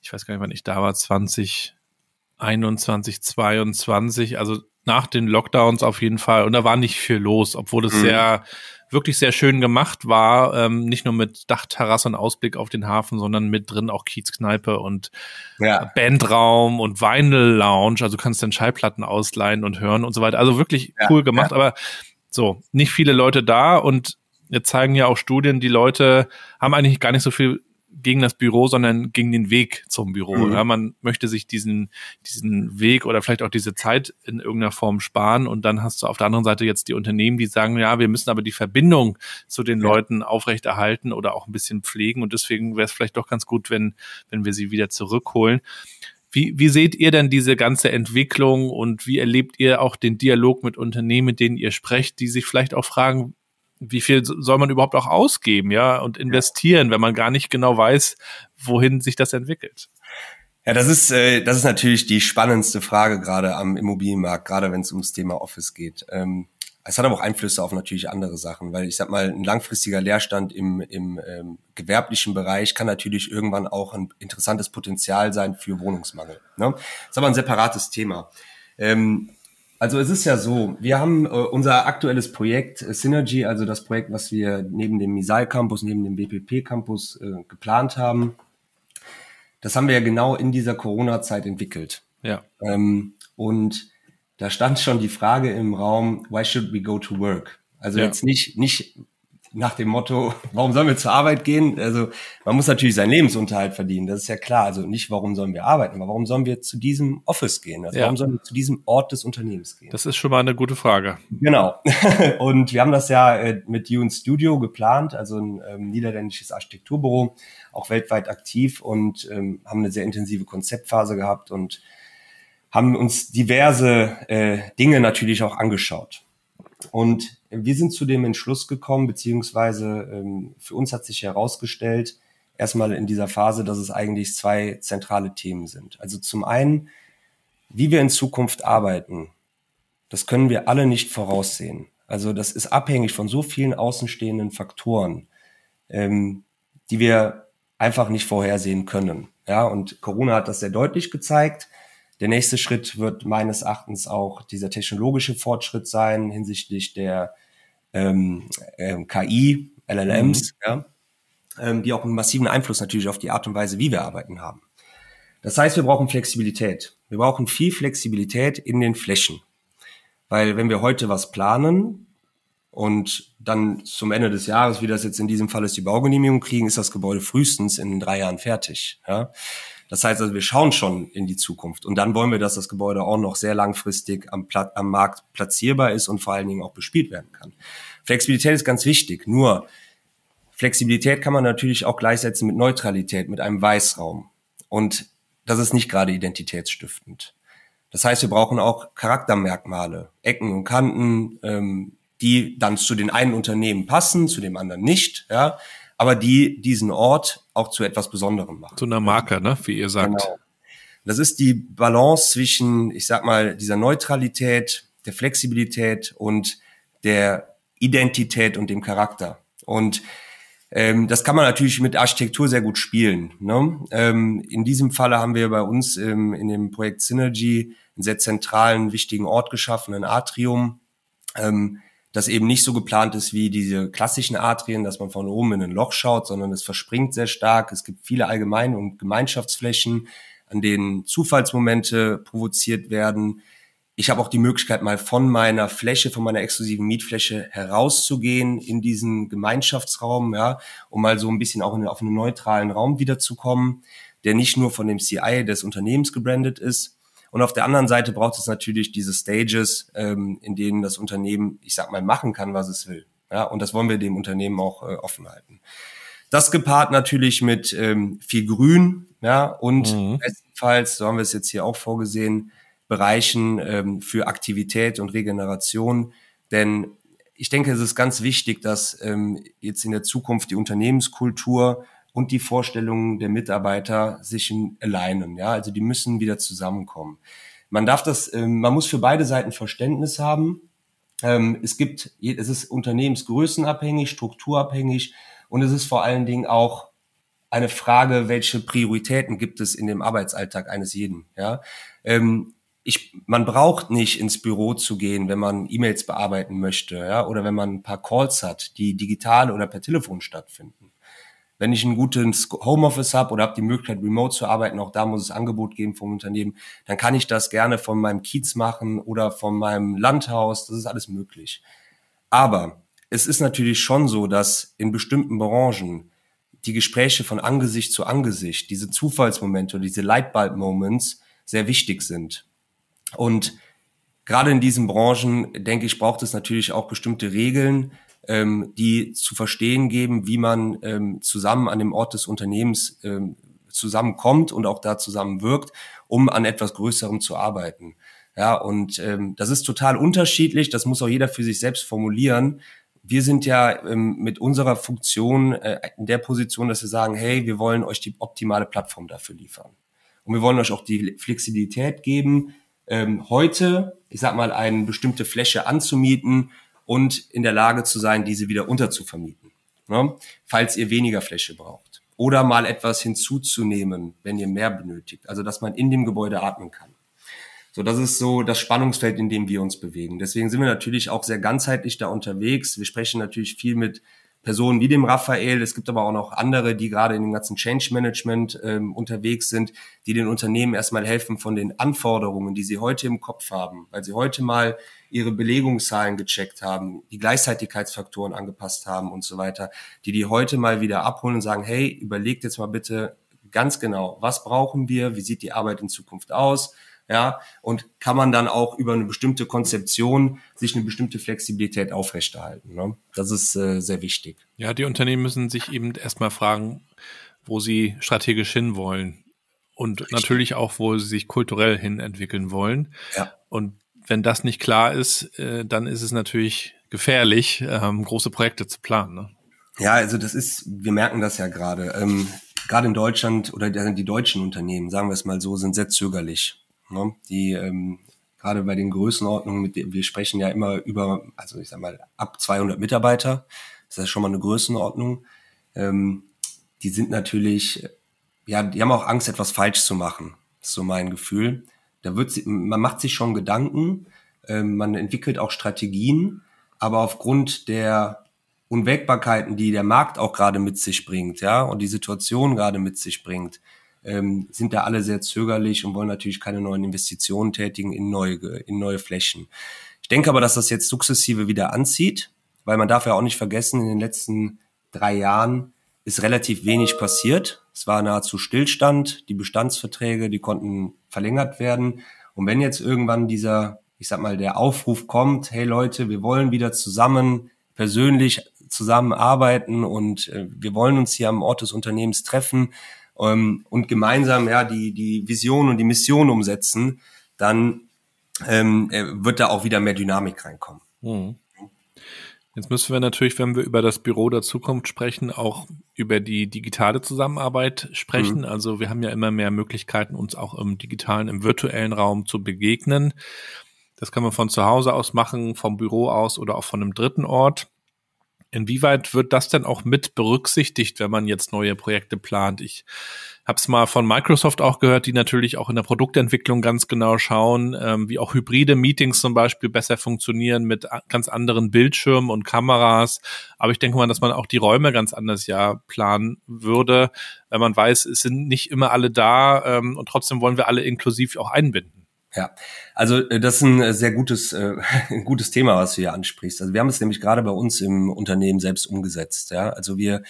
ich weiß gar nicht, wann ich da war, 2021, 22, also nach den Lockdowns auf jeden Fall. Und da war nicht viel los, obwohl es mhm. sehr wirklich sehr schön gemacht war. Ähm, nicht nur mit Dachterrasse und Ausblick auf den Hafen, sondern mit drin auch Kiezkneipe und ja. Bandraum und Vinyl Lounge. Also kannst dann Schallplatten ausleihen und hören und so weiter. Also wirklich ja, cool gemacht, ja. aber so, nicht viele Leute da und jetzt zeigen ja auch Studien, die Leute haben eigentlich gar nicht so viel gegen das Büro, sondern gegen den Weg zum Büro. Mhm. Ja, man möchte sich diesen, diesen Weg oder vielleicht auch diese Zeit in irgendeiner Form sparen und dann hast du auf der anderen Seite jetzt die Unternehmen, die sagen, ja, wir müssen aber die Verbindung zu den ja. Leuten aufrechterhalten oder auch ein bisschen pflegen und deswegen wäre es vielleicht doch ganz gut, wenn, wenn wir sie wieder zurückholen. Wie, wie seht ihr denn diese ganze Entwicklung und wie erlebt ihr auch den Dialog mit Unternehmen, mit denen ihr sprecht, die sich vielleicht auch fragen, wie viel soll man überhaupt auch ausgeben, ja, und investieren, wenn man gar nicht genau weiß, wohin sich das entwickelt? Ja, das ist, äh, das ist natürlich die spannendste Frage gerade am Immobilienmarkt, gerade wenn es ums Thema Office geht. Ähm, es hat aber auch Einflüsse auf natürlich andere Sachen, weil ich sag mal, ein langfristiger Leerstand im, im ähm, gewerblichen Bereich kann natürlich irgendwann auch ein interessantes Potenzial sein für Wohnungsmangel. Ne? Das ist aber ein separates Thema. Ähm, also es ist ja so, wir haben äh, unser aktuelles Projekt äh, Synergy, also das Projekt, was wir neben dem Misal Campus, neben dem BPP Campus äh, geplant haben. Das haben wir ja genau in dieser Corona-Zeit entwickelt. Ja. Ähm, und da stand schon die Frage im Raum, why should we go to work? Also ja. jetzt nicht, nicht nach dem Motto, warum sollen wir zur Arbeit gehen? Also man muss natürlich seinen Lebensunterhalt verdienen, das ist ja klar. Also nicht, warum sollen wir arbeiten, aber warum sollen wir zu diesem Office gehen? Also ja. warum sollen wir zu diesem Ort des Unternehmens gehen? Das ist schon mal eine gute Frage. Genau. <laughs> Und wir haben das ja äh, mit Dune Studio geplant, also ein ähm, niederländisches Architekturbüro, auch weltweit aktiv und ähm, haben eine sehr intensive Konzeptphase gehabt und haben uns diverse äh, Dinge natürlich auch angeschaut. Und wir sind zu dem Entschluss gekommen, beziehungsweise ähm, für uns hat sich herausgestellt, erstmal in dieser Phase, dass es eigentlich zwei zentrale Themen sind. Also zum einen, wie wir in Zukunft arbeiten, das können wir alle nicht voraussehen. Also das ist abhängig von so vielen außenstehenden Faktoren, ähm, die wir einfach nicht vorhersehen können. Ja, und Corona hat das sehr deutlich gezeigt. Der nächste Schritt wird meines Erachtens auch dieser technologische Fortschritt sein hinsichtlich der ähm, ähm, KI, LLMs, mhm. ja, ähm, die auch einen massiven Einfluss natürlich auf die Art und Weise, wie wir arbeiten haben. Das heißt, wir brauchen Flexibilität. Wir brauchen viel Flexibilität in den Flächen. Weil wenn wir heute was planen und dann zum Ende des Jahres, wie das jetzt in diesem Fall ist, die Baugenehmigung kriegen, ist das Gebäude frühestens in drei Jahren fertig. Ja? Das heißt also, wir schauen schon in die Zukunft. Und dann wollen wir, dass das Gebäude auch noch sehr langfristig am, Pla am Markt platzierbar ist und vor allen Dingen auch bespielt werden kann. Flexibilität ist ganz wichtig. Nur Flexibilität kann man natürlich auch gleichsetzen mit Neutralität, mit einem Weißraum. Und das ist nicht gerade identitätsstiftend. Das heißt, wir brauchen auch Charaktermerkmale, Ecken und Kanten, ähm, die dann zu den einen Unternehmen passen, zu dem anderen nicht, ja, aber die diesen Ort auch zu etwas Besonderem machen. Zu einer Marke, ne, wie ihr sagt. Genau. Das ist die Balance zwischen, ich sag mal, dieser Neutralität, der Flexibilität und der Identität und dem Charakter. Und ähm, das kann man natürlich mit Architektur sehr gut spielen. Ne? Ähm, in diesem Falle haben wir bei uns ähm, in dem Projekt Synergy einen sehr zentralen, wichtigen Ort geschaffen, ein Atrium, ähm, das eben nicht so geplant ist wie diese klassischen Atrien, dass man von oben in ein Loch schaut, sondern es verspringt sehr stark. Es gibt viele Allgemein- und Gemeinschaftsflächen, an denen Zufallsmomente provoziert werden. Ich habe auch die Möglichkeit, mal von meiner Fläche, von meiner exklusiven Mietfläche herauszugehen in diesen Gemeinschaftsraum, ja, um mal so ein bisschen auch in, auf einen neutralen Raum wiederzukommen, der nicht nur von dem CI des Unternehmens gebrandet ist, und auf der anderen Seite braucht es natürlich diese Stages, ähm, in denen das Unternehmen, ich sag mal, machen kann, was es will. Ja, und das wollen wir dem Unternehmen auch äh, offen halten. Das gepaart natürlich mit ähm, viel Grün, ja, und mhm. bestenfalls, so haben wir es jetzt hier auch vorgesehen, Bereichen ähm, für Aktivität und Regeneration. Denn ich denke, es ist ganz wichtig, dass ähm, jetzt in der Zukunft die Unternehmenskultur und die Vorstellungen der Mitarbeiter sich alleinen. Ja, also die müssen wieder zusammenkommen. Man darf das, ähm, man muss für beide Seiten Verständnis haben. Ähm, es gibt, es ist unternehmensgrößenabhängig, strukturabhängig und es ist vor allen Dingen auch eine Frage, welche Prioritäten gibt es in dem Arbeitsalltag eines jeden. Ja, ähm, ich, man braucht nicht ins Büro zu gehen, wenn man E-Mails bearbeiten möchte, ja, oder wenn man ein paar Calls hat, die digital oder per Telefon stattfinden. Wenn ich ein gutes Homeoffice habe oder habe die Möglichkeit, remote zu arbeiten, auch da muss es Angebot geben vom Unternehmen, dann kann ich das gerne von meinem Kiez machen oder von meinem Landhaus. Das ist alles möglich. Aber es ist natürlich schon so, dass in bestimmten Branchen die Gespräche von Angesicht zu Angesicht, diese Zufallsmomente oder diese Lightbulb-Moments sehr wichtig sind. Und gerade in diesen Branchen, denke ich, braucht es natürlich auch bestimmte Regeln, ähm, die zu verstehen geben, wie man ähm, zusammen an dem Ort des Unternehmens ähm, zusammenkommt und auch da zusammenwirkt, um an etwas Größerem zu arbeiten. Ja, und ähm, das ist total unterschiedlich. Das muss auch jeder für sich selbst formulieren. Wir sind ja ähm, mit unserer Funktion äh, in der Position, dass wir sagen, hey, wir wollen euch die optimale Plattform dafür liefern. Und wir wollen euch auch die Flexibilität geben, ähm, heute, ich sag mal, eine bestimmte Fläche anzumieten, und in der Lage zu sein, diese wieder unterzuvermieten, ne? falls ihr weniger Fläche braucht. Oder mal etwas hinzuzunehmen, wenn ihr mehr benötigt. Also, dass man in dem Gebäude atmen kann. So, das ist so das Spannungsfeld, in dem wir uns bewegen. Deswegen sind wir natürlich auch sehr ganzheitlich da unterwegs. Wir sprechen natürlich viel mit Personen wie dem Raphael. Es gibt aber auch noch andere, die gerade in dem ganzen Change Management ähm, unterwegs sind, die den Unternehmen erstmal helfen von den Anforderungen, die sie heute im Kopf haben, weil sie heute mal ihre Belegungszahlen gecheckt haben, die Gleichzeitigkeitsfaktoren angepasst haben und so weiter, die die heute mal wieder abholen und sagen, hey, überlegt jetzt mal bitte ganz genau, was brauchen wir, wie sieht die Arbeit in Zukunft aus, ja, und kann man dann auch über eine bestimmte Konzeption sich eine bestimmte Flexibilität aufrechterhalten. Ne? Das ist äh, sehr wichtig. Ja, die Unternehmen müssen sich eben erstmal fragen, wo sie strategisch hinwollen und Richtig. natürlich auch, wo sie sich kulturell hin entwickeln wollen. Ja. Und wenn das nicht klar ist, äh, dann ist es natürlich gefährlich, ähm, große Projekte zu planen. Ne? Ja, also das ist, wir merken das ja gerade. Ähm, gerade in Deutschland oder die deutschen Unternehmen, sagen wir es mal so, sind sehr zögerlich. Ne? Die ähm, gerade bei den Größenordnungen, mit denen wir sprechen ja immer über, also ich sag mal, ab 200 Mitarbeiter, das ist schon mal eine Größenordnung. Ähm, die sind natürlich, ja, die haben auch Angst, etwas falsch zu machen. Ist so mein Gefühl. Da wird sie, man macht sich schon Gedanken, ähm, man entwickelt auch Strategien, aber aufgrund der Unwägbarkeiten, die der Markt auch gerade mit sich bringt, ja, und die Situation gerade mit sich bringt, ähm, sind da alle sehr zögerlich und wollen natürlich keine neuen Investitionen tätigen in neue, in neue Flächen. Ich denke aber, dass das jetzt sukzessive wieder anzieht. weil man darf ja auch nicht vergessen, in den letzten drei Jahren ist relativ wenig passiert. Es war nahezu Stillstand. Die Bestandsverträge, die konnten verlängert werden. Und wenn jetzt irgendwann dieser, ich sag mal, der Aufruf kommt, hey Leute, wir wollen wieder zusammen persönlich zusammenarbeiten und äh, wir wollen uns hier am Ort des Unternehmens treffen ähm, und gemeinsam ja die die Vision und die Mission umsetzen, dann ähm, äh, wird da auch wieder mehr Dynamik reinkommen. Mhm. Jetzt müssen wir natürlich, wenn wir über das Büro der Zukunft sprechen, auch über die digitale Zusammenarbeit sprechen. Mhm. Also wir haben ja immer mehr Möglichkeiten, uns auch im digitalen, im virtuellen Raum zu begegnen. Das kann man von zu Hause aus machen, vom Büro aus oder auch von einem dritten Ort. Inwieweit wird das denn auch mit berücksichtigt, wenn man jetzt neue Projekte plant? Ich habe es mal von Microsoft auch gehört, die natürlich auch in der Produktentwicklung ganz genau schauen, ähm, wie auch hybride Meetings zum Beispiel besser funktionieren mit ganz anderen Bildschirmen und Kameras. Aber ich denke mal, dass man auch die Räume ganz anders ja planen würde, wenn man weiß, es sind nicht immer alle da ähm, und trotzdem wollen wir alle inklusiv auch einbinden. Ja, also äh, das ist ein äh, sehr gutes, äh, <laughs> ein gutes Thema, was du hier ansprichst. Also wir haben es nämlich gerade bei uns im Unternehmen selbst umgesetzt. Ja, also wir,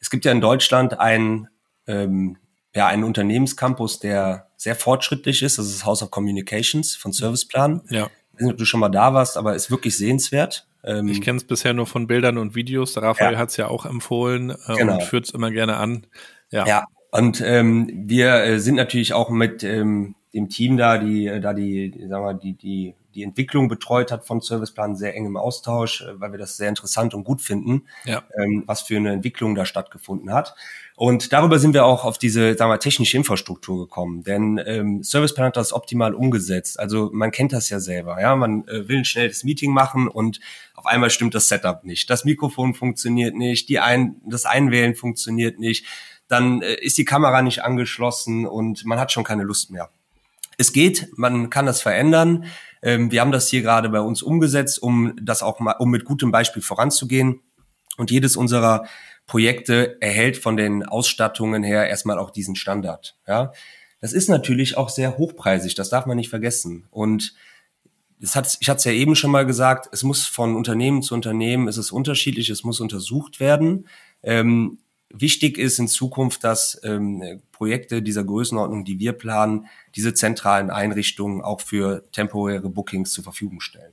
es gibt ja in Deutschland ein ähm, ja einen Unternehmenscampus, der sehr fortschrittlich ist. Das ist House of Communications von Serviceplan. Ja. Ich weiß nicht, ob du schon mal da warst, aber ist wirklich sehenswert. Ähm, ich kenne es bisher nur von Bildern und Videos. Raphael ja. hat es ja auch empfohlen äh, genau. und führt es immer gerne an. Ja. ja. Und ähm, wir äh, sind natürlich auch mit ähm, dem Team da, die äh, da die, sagen wir, die die die Entwicklung betreut hat von Serviceplan sehr eng im Austausch, äh, weil wir das sehr interessant und gut finden, ja. ähm, was für eine Entwicklung da stattgefunden hat. Und darüber sind wir auch auf diese, sagen wir, technische Infrastruktur gekommen. Denn ähm, Serviceplan hat das optimal umgesetzt. Also man kennt das ja selber. Ja, man äh, will ein schnelles Meeting machen und auf einmal stimmt das Setup nicht. Das Mikrofon funktioniert nicht, die ein, das Einwählen funktioniert nicht. Dann äh, ist die Kamera nicht angeschlossen und man hat schon keine Lust mehr es geht, man kann das verändern. Ähm, wir haben das hier gerade bei uns umgesetzt, um das auch mal, um mit gutem Beispiel voranzugehen. Und jedes unserer Projekte erhält von den Ausstattungen her erstmal auch diesen Standard. Ja, das ist natürlich auch sehr hochpreisig. Das darf man nicht vergessen. Und es hat, ich hatte es ja eben schon mal gesagt, es muss von Unternehmen zu Unternehmen, es ist unterschiedlich, es muss untersucht werden. Ähm, Wichtig ist in Zukunft, dass ähm, Projekte dieser Größenordnung, die wir planen, diese zentralen Einrichtungen auch für temporäre Bookings zur Verfügung stellen.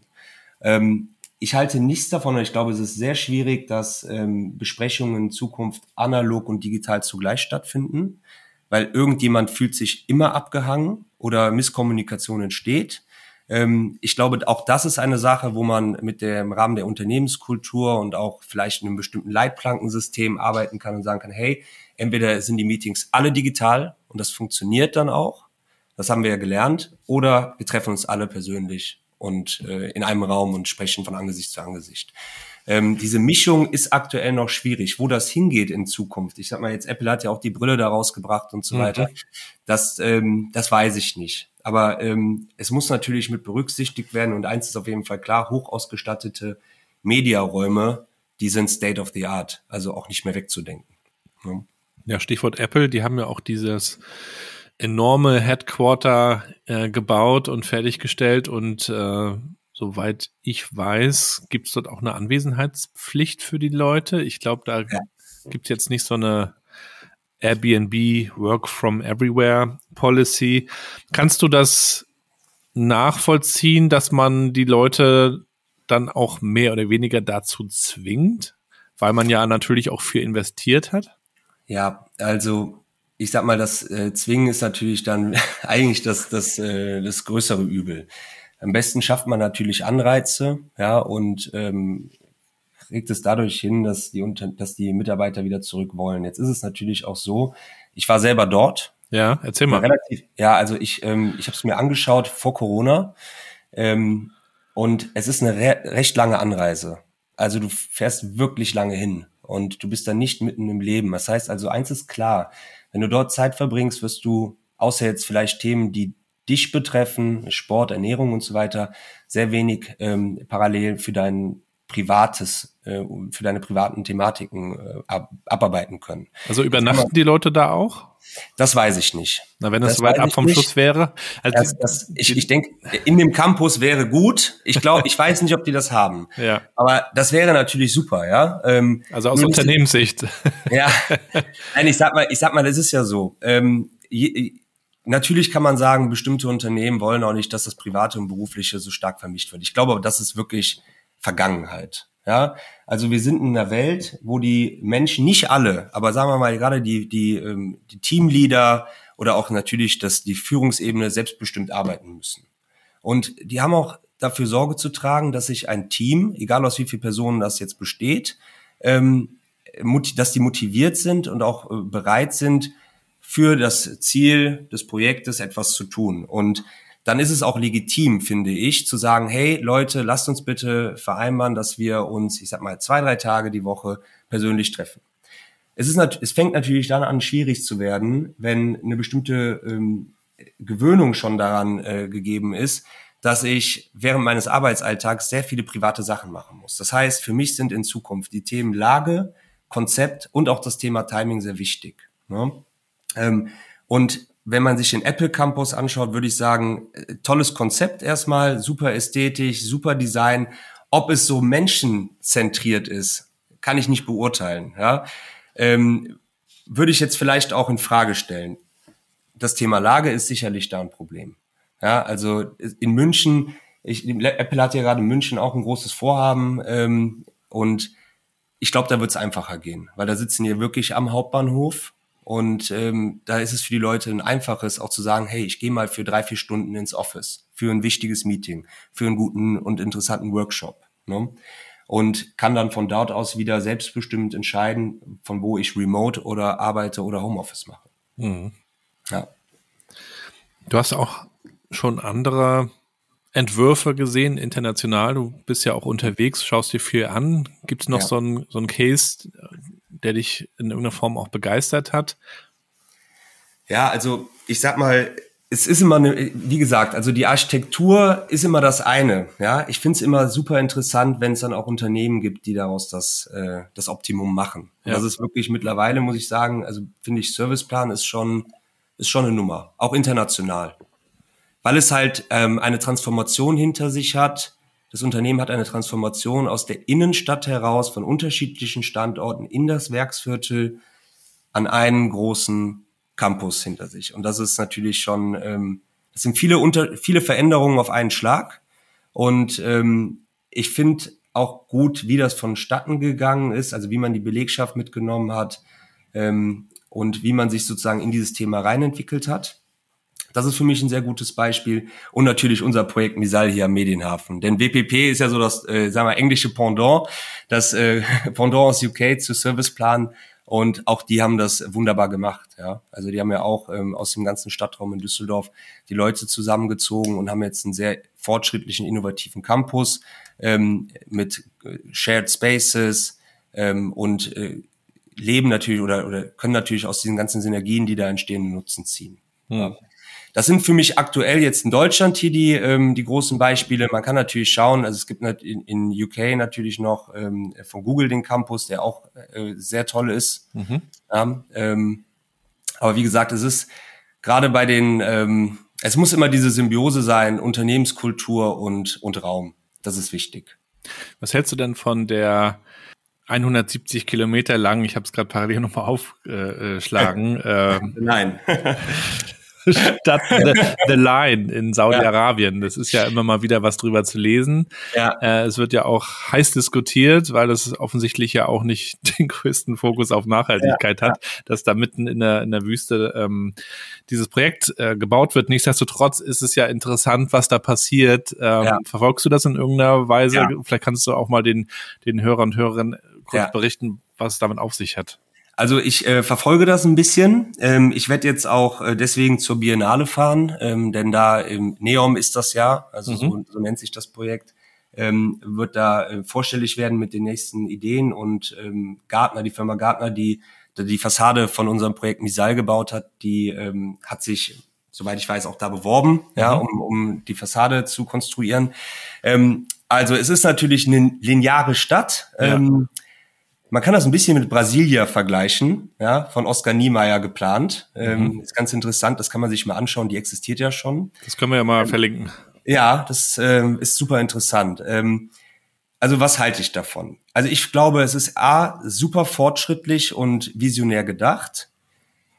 Ähm, ich halte nichts davon und ich glaube, es ist sehr schwierig, dass ähm, Besprechungen in Zukunft analog und digital zugleich stattfinden, weil irgendjemand fühlt sich immer abgehangen oder Misskommunikation entsteht. Ähm, ich glaube, auch das ist eine Sache, wo man mit dem Rahmen der Unternehmenskultur und auch vielleicht in einem bestimmten Leitplankensystem arbeiten kann und sagen kann, hey, entweder sind die Meetings alle digital und das funktioniert dann auch, das haben wir ja gelernt, oder wir treffen uns alle persönlich und äh, in einem Raum und sprechen von Angesicht zu Angesicht. Ähm, diese Mischung ist aktuell noch schwierig. Wo das hingeht in Zukunft, ich sag mal jetzt, Apple hat ja auch die Brille da rausgebracht und so mhm. weiter, das, ähm, das weiß ich nicht. Aber ähm, es muss natürlich mit berücksichtigt werden und eins ist auf jeden Fall klar, hoch ausgestattete Mediaräume, die sind State of the Art, also auch nicht mehr wegzudenken. Ja, ja Stichwort Apple, die haben ja auch dieses enorme Headquarter äh, gebaut und fertiggestellt und äh, soweit ich weiß, gibt es dort auch eine Anwesenheitspflicht für die Leute. Ich glaube, da ja. gibt es jetzt nicht so eine Airbnb Work from Everywhere Policy. Kannst du das nachvollziehen, dass man die Leute dann auch mehr oder weniger dazu zwingt, weil man ja natürlich auch viel investiert hat? Ja, also ich sag mal, das äh, Zwingen ist natürlich dann <laughs> eigentlich das, das, äh, das größere Übel. Am besten schafft man natürlich Anreize, ja, und ähm, kriegt es dadurch hin, dass die, dass die Mitarbeiter wieder zurück wollen. Jetzt ist es natürlich auch so, ich war selber dort. Ja, erzähl mal. Relativ, ja, also ich, ähm, ich habe es mir angeschaut vor Corona ähm, und es ist eine re recht lange Anreise. Also du fährst wirklich lange hin und du bist dann nicht mitten im Leben. Das heißt also, eins ist klar, wenn du dort Zeit verbringst, wirst du, außer jetzt vielleicht Themen, die dich betreffen, Sport, Ernährung und so weiter, sehr wenig ähm, parallel für deinen privates, äh, für deine privaten Thematiken äh, ab, abarbeiten können. Also übernachten die Leute da auch? Das weiß ich nicht. Na, wenn es so weit ab vom nicht. Schluss wäre. Also das, das, ich ich denke, in dem Campus wäre gut. Ich glaube, ich weiß nicht, ob die das haben. <laughs> Ja. Aber das wäre natürlich super, ja. Ähm, also aus Unternehmenssicht. <laughs> Ja. Nein, ich sag mal, ich sag mal, das ist ja so. Ähm, je, Natürlich kann man sagen, bestimmte Unternehmen wollen auch nicht, dass das Private und Berufliche so stark vermischt wird. Ich glaube aber, das ist wirklich Vergangenheit. Ja, also wir sind in einer Welt, wo die Menschen, nicht alle, aber sagen wir mal gerade die, die, ähm, die Teamleader oder auch natürlich dass die Führungsebene selbstbestimmt arbeiten müssen. Und die haben auch dafür Sorge zu tragen, dass sich ein Team, egal aus wie vielen Personen das jetzt besteht, ähm, dass die motiviert sind und auch äh, bereit sind, für das Ziel des Projektes etwas zu tun. Und dann ist es auch legitim, finde ich, zu sagen, hey Leute, lasst uns bitte vereinbaren, dass wir uns, ich sag mal, zwei, drei Tage die Woche persönlich treffen. Es, ist es fängt natürlich dann an, schwierig zu werden, wenn eine bestimmte ähm, Gewöhnung schon daran äh, gegeben ist, dass ich während meines Arbeitsalltags sehr viele private Sachen machen muss. Das heißt, für mich sind in Zukunft die Themen Lage, Konzept und auch das Thema Timing sehr wichtig. Ne? Ähm, und wenn man sich den Apple Campus anschaut, würde ich sagen, äh, tolles Konzept erstmal, super ästhetisch, super Design. Ob es so menschenzentriert ist, kann ich nicht beurteilen. Ja? Ähm, würde ich jetzt vielleicht auch in Frage stellen. Das Thema Lage ist sicherlich da ein Problem. Ja, also in München, ich, Apple hat ja gerade in München auch ein großes Vorhaben ähm, und ich glaube, da wird es einfacher gehen, weil da sitzen hier wirklich am Hauptbahnhof und ähm, da ist es für die Leute ein einfaches, auch zu sagen, hey, ich gehe mal für drei, vier Stunden ins Office, für ein wichtiges Meeting, für einen guten und interessanten Workshop. Ne? Und kann dann von dort aus wieder selbstbestimmt entscheiden, von wo ich remote oder arbeite oder Homeoffice mache. Mhm. Ja. Du hast auch schon andere Entwürfe gesehen, international. Du bist ja auch unterwegs, schaust dir viel an. Gibt es noch ja. so ein so ein Case, der dich in irgendeiner Form auch begeistert hat? Ja, also ich sag mal, es ist immer eine, wie gesagt, also die Architektur ist immer das eine. Ja, ich finde es immer super interessant, wenn es dann auch Unternehmen gibt, die daraus das äh, das Optimum machen. Ja. das ist wirklich mittlerweile, muss ich sagen, also finde ich Serviceplan ist schon ist schon eine Nummer, auch international, weil es halt ähm, eine Transformation hinter sich hat das Unternehmen hat eine Transformation aus der Innenstadt heraus von unterschiedlichen Standorten in das Werksviertel an einen großen Campus hinter sich. Und das ist natürlich schon, ähm, das sind viele, unter, viele Veränderungen auf einen Schlag. Und ähm, ich finde auch gut, wie das vonstatten gegangen ist, also wie man die Belegschaft mitgenommen hat ähm, und wie man sich sozusagen in dieses Thema reinentwickelt hat. Das ist für mich ein sehr gutes Beispiel. Und natürlich unser Projekt Misal hier am Medienhafen. Denn WPP ist ja so das, äh, sagen wir, englische Pendant, das äh, <laughs> Pendant aus UK zu Serviceplan. Und auch die haben das wunderbar gemacht. Ja, also die haben ja auch ähm, aus dem ganzen Stadtraum in Düsseldorf die Leute zusammengezogen und haben jetzt einen sehr fortschrittlichen, innovativen Campus ähm, mit äh, Shared Spaces ähm, und äh, leben natürlich oder, oder können natürlich aus diesen ganzen Synergien, die da entstehen, Nutzen ziehen. Hm. Ja. Das sind für mich aktuell jetzt in Deutschland hier die, ähm, die großen Beispiele. Man kann natürlich schauen, also es gibt in, in UK natürlich noch ähm, von Google den Campus, der auch äh, sehr toll ist. Mhm. Ja, ähm, aber wie gesagt, es ist gerade bei den, ähm, es muss immer diese Symbiose sein, Unternehmenskultur und, und Raum. Das ist wichtig. Was hältst du denn von der 170 Kilometer lang, ich habe es gerade parallel nochmal aufschlagen. <laughs> Äh, Nein. <laughs> <laughs> Stadt <laughs> The, The Line in Saudi-Arabien. Das ist ja immer mal wieder was drüber zu lesen. Ja. Äh, es wird ja auch heiß diskutiert, weil es offensichtlich ja auch nicht <laughs> den größten Fokus auf Nachhaltigkeit ja. hat, dass da mitten in der, in der Wüste ähm, dieses Projekt äh, gebaut wird. Nichtsdestotrotz ist es ja interessant, was da passiert. Ähm, ja. Verfolgst du das in irgendeiner Weise? Vielleicht kannst du auch mal den, den Hörern und Hörerinnen kurz berichten, was es damit auf sich hat. Also ich äh, verfolge das ein bisschen. Ähm, ich werde jetzt auch äh, deswegen zur Biennale fahren, ähm, denn da im Neom ist das ja, also mhm. so, so, nennt sich das Projekt, ähm, wird da äh, vorstellig werden mit den nächsten Ideen und ähm, Gartner, die Firma Gartner, die die Fassade von unserem Projekt Misal gebaut hat, die ähm, hat sich, soweit ich weiß, auch da beworben, mhm. ja, um, um die Fassade zu konstruieren. Ähm, also es ist natürlich eine lineare Stadt. Ähm, man kann das ein bisschen mit Brasilia vergleichen, ja, von Oskar Niemeyer geplant. Ähm, mhm. ist ganz interessant, das kann man sich mal anschauen, die existiert ja schon. Das können wir ja mal ähm, verlinken. Ja, das ähm, ist super interessant. Ähm, also was halte ich davon? Also ich glaube, es ist A, super fortschrittlich und visionär gedacht.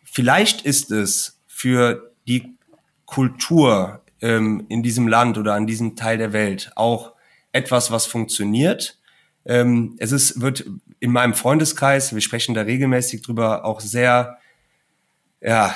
Vielleicht ist es für die Kultur ähm, in diesem Land oder an diesem Teil der Welt auch etwas, was funktioniert. Ähm, es ist, wird in meinem Freundeskreis, wir sprechen da regelmäßig drüber, auch sehr, ja,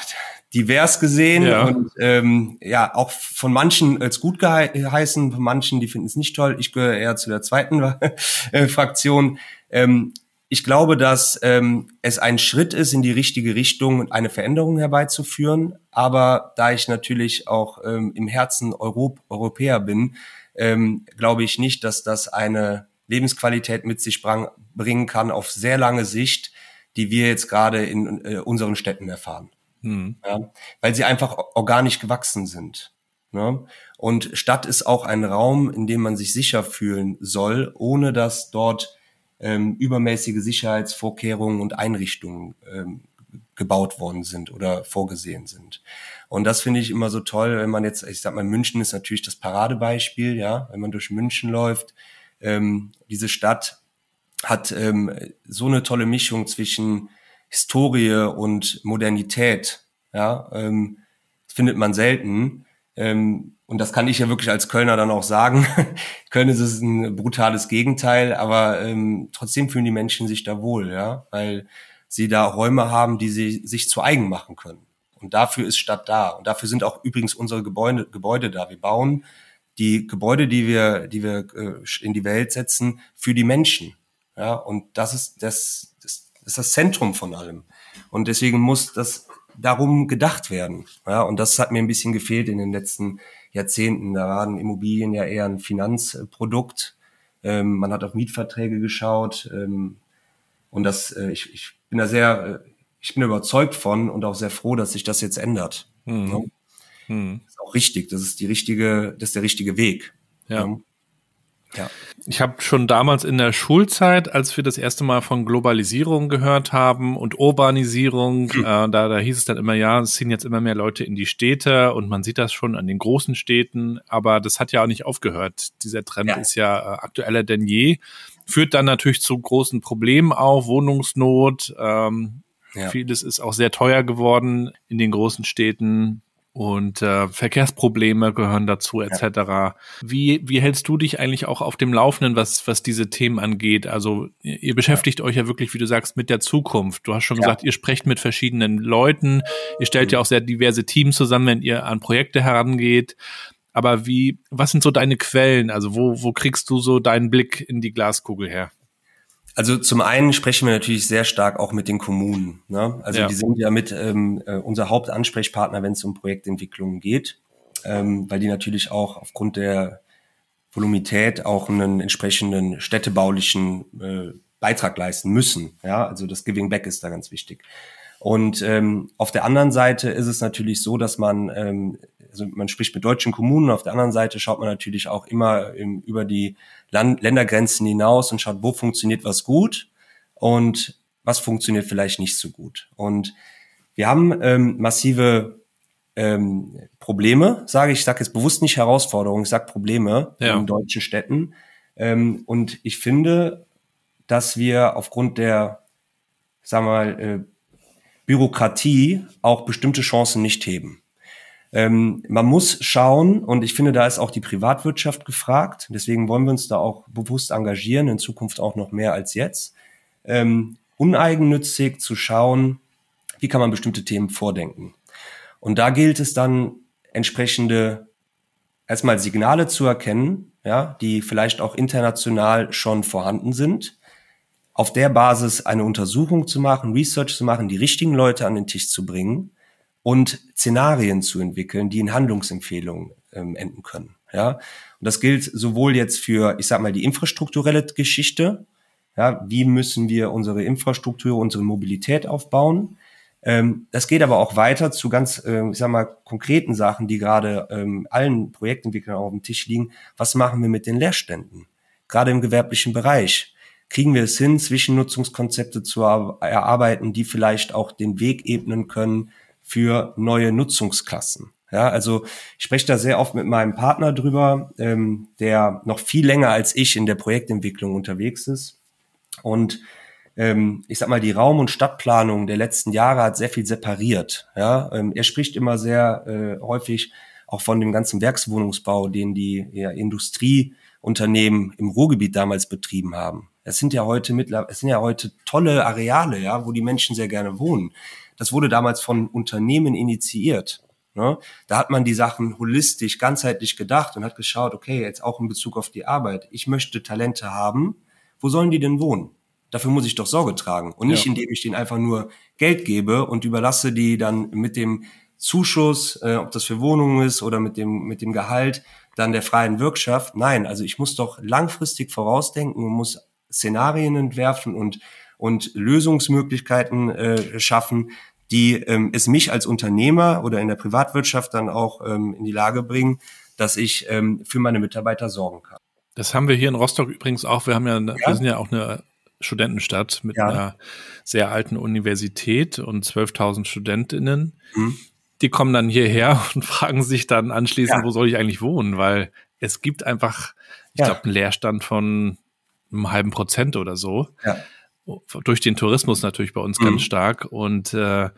divers gesehen ja. und ähm, ja auch von manchen als gut geheißen, von manchen die finden es nicht toll. Ich gehöre eher zu der zweiten <laughs> äh, Fraktion. Ähm, ich glaube, dass ähm, es ein Schritt ist in die richtige Richtung, eine Veränderung herbeizuführen. Aber da ich natürlich auch ähm, im Herzen Europ Europäer bin, ähm, glaube ich nicht, dass das eine Lebensqualität mit sich bringen kann auf sehr lange Sicht, die wir jetzt gerade in äh, unseren Städten erfahren. Mhm. Ja, weil sie einfach organisch gewachsen sind. Ne? Und Stadt ist auch ein Raum, in dem man sich sicher fühlen soll, ohne dass dort ähm, übermäßige Sicherheitsvorkehrungen und Einrichtungen ähm, gebaut worden sind oder vorgesehen sind. Und das finde ich immer so toll, wenn man jetzt, ich sag mal, München ist natürlich das Paradebeispiel, ja, wenn man durch München läuft, ähm, diese Stadt hat ähm, so eine tolle Mischung zwischen Historie und Modernität. Ja, ähm, findet man selten. Ähm, und das kann ich ja wirklich als Kölner dann auch sagen. <laughs> Köln ist es ein brutales Gegenteil, aber ähm, trotzdem fühlen die Menschen sich da wohl, ja, weil sie da Räume haben, die sie sich zu eigen machen können. Und dafür ist Stadt da. Und dafür sind auch übrigens unsere Gebäude, Gebäude da. Wir bauen die Gebäude, die wir, die wir äh, in die Welt setzen, für die Menschen. Ja, und das ist das, das ist das Zentrum von allem. Und deswegen muss das darum gedacht werden. Ja, und das hat mir ein bisschen gefehlt in den letzten Jahrzehnten. Da waren Immobilien ja eher ein Finanzprodukt. Ähm, man hat auf Mietverträge geschaut. Ähm, und das, äh, ich, ich bin da sehr, äh, ich bin überzeugt von und auch sehr froh, dass sich das jetzt ändert. Mhm. Das ist auch richtig. Das ist die richtige, das ist der richtige Weg. Ja. ja. Ja. Ich habe schon damals in der Schulzeit, als wir das erste Mal von Globalisierung gehört haben und Urbanisierung, mhm. äh, da, da hieß es dann immer, ja, es ziehen jetzt immer mehr Leute in die Städte und man sieht das schon an den großen Städten, aber das hat ja auch nicht aufgehört. Dieser Trend ja. ist ja äh, aktueller denn je, führt dann natürlich zu großen Problemen auch, Wohnungsnot, ähm, ja. Vieles ist auch sehr teuer geworden in den großen Städten und äh, Verkehrsprobleme gehören dazu etc. Ja. Wie, wie hältst du dich eigentlich auch auf dem Laufenden, was, was diese Themen angeht? Also ihr beschäftigt ja. euch ja wirklich, wie du sagst, mit der Zukunft. Du hast schon ja. gesagt, ihr sprecht mit verschiedenen Leuten, ihr stellt mhm. ja auch sehr diverse Teams zusammen, wenn ihr an Projekte herangeht. Aber wie, was sind so deine Quellen? Also wo, wo kriegst du so deinen Blick in die Glaskugel her? Also zum einen sprechen wir natürlich sehr stark auch mit den Kommunen. Ne? Also ja. die sind ja mit ähm, äh, unser Hauptansprechpartner, wenn es um Projektentwicklungen geht, ähm, weil die natürlich auch aufgrund der Volumität auch einen entsprechenden städtebaulichen äh, Beitrag leisten müssen. Ja, also das Giving Back ist da ganz wichtig. Und ähm, auf der anderen Seite ist es natürlich so, dass man, ähm, also man spricht mit deutschen Kommunen, auf der anderen Seite schaut man natürlich auch immer im, über die Land Ländergrenzen hinaus und schaut, wo funktioniert was gut und was funktioniert vielleicht nicht so gut. Und wir haben ähm, massive ähm, Probleme, sage ich, ich sage jetzt bewusst nicht Herausforderungen, ich sage Probleme ja. in deutschen Städten. Ähm, und ich finde, dass wir aufgrund der, sagen wir mal, äh, Bürokratie auch bestimmte Chancen nicht heben. Ähm, man muss schauen, und ich finde, da ist auch die Privatwirtschaft gefragt. Deswegen wollen wir uns da auch bewusst engagieren, in Zukunft auch noch mehr als jetzt. Ähm, uneigennützig zu schauen, wie kann man bestimmte Themen vordenken. Und da gilt es dann, entsprechende erstmal Signale zu erkennen, ja, die vielleicht auch international schon vorhanden sind auf der Basis eine Untersuchung zu machen, Research zu machen, die richtigen Leute an den Tisch zu bringen und Szenarien zu entwickeln, die in Handlungsempfehlungen ähm, enden können. Ja, und das gilt sowohl jetzt für, ich sag mal, die infrastrukturelle Geschichte. Ja, wie müssen wir unsere Infrastruktur, unsere Mobilität aufbauen? Ähm, das geht aber auch weiter zu ganz, äh, ich sag mal, konkreten Sachen, die gerade ähm, allen Projektentwicklern auf dem Tisch liegen. Was machen wir mit den Leerständen? Gerade im gewerblichen Bereich kriegen wir es hin, Zwischennutzungskonzepte zu erarbeiten, die vielleicht auch den Weg ebnen können für neue Nutzungsklassen. Ja, also ich spreche da sehr oft mit meinem Partner drüber, ähm, der noch viel länger als ich in der Projektentwicklung unterwegs ist. Und ähm, ich sag mal, die Raum- und Stadtplanung der letzten Jahre hat sehr viel separiert. Ja, ähm, er spricht immer sehr äh, häufig auch von dem ganzen Werkswohnungsbau, den die ja, Industrieunternehmen im Ruhrgebiet damals betrieben haben. Es sind ja heute mittlerweile, es sind ja heute tolle Areale, ja, wo die Menschen sehr gerne wohnen. Das wurde damals von Unternehmen initiiert. Ne? Da hat man die Sachen holistisch, ganzheitlich gedacht und hat geschaut, okay, jetzt auch in Bezug auf die Arbeit. Ich möchte Talente haben. Wo sollen die denn wohnen? Dafür muss ich doch Sorge tragen und nicht, ja. indem ich denen einfach nur Geld gebe und überlasse die dann mit dem Zuschuss, äh, ob das für Wohnungen ist oder mit dem mit dem Gehalt dann der freien Wirtschaft. Nein, also ich muss doch langfristig vorausdenken und muss Szenarien entwerfen und und Lösungsmöglichkeiten äh, schaffen, die ähm, es mich als Unternehmer oder in der Privatwirtschaft dann auch ähm, in die Lage bringen, dass ich ähm, für meine Mitarbeiter sorgen kann. Das haben wir hier in Rostock übrigens auch. Wir haben ja, ja. wir sind ja auch eine Studentenstadt mit ja. einer sehr alten Universität und 12.000 Studentinnen. Mhm. Die kommen dann hierher <laughs> und fragen sich dann anschließend, ja. wo soll ich eigentlich wohnen? Weil es gibt einfach, ich glaube, einen Leerstand von einem halben Prozent oder so. Ja durch den Tourismus natürlich bei uns mhm. ganz stark. Und äh,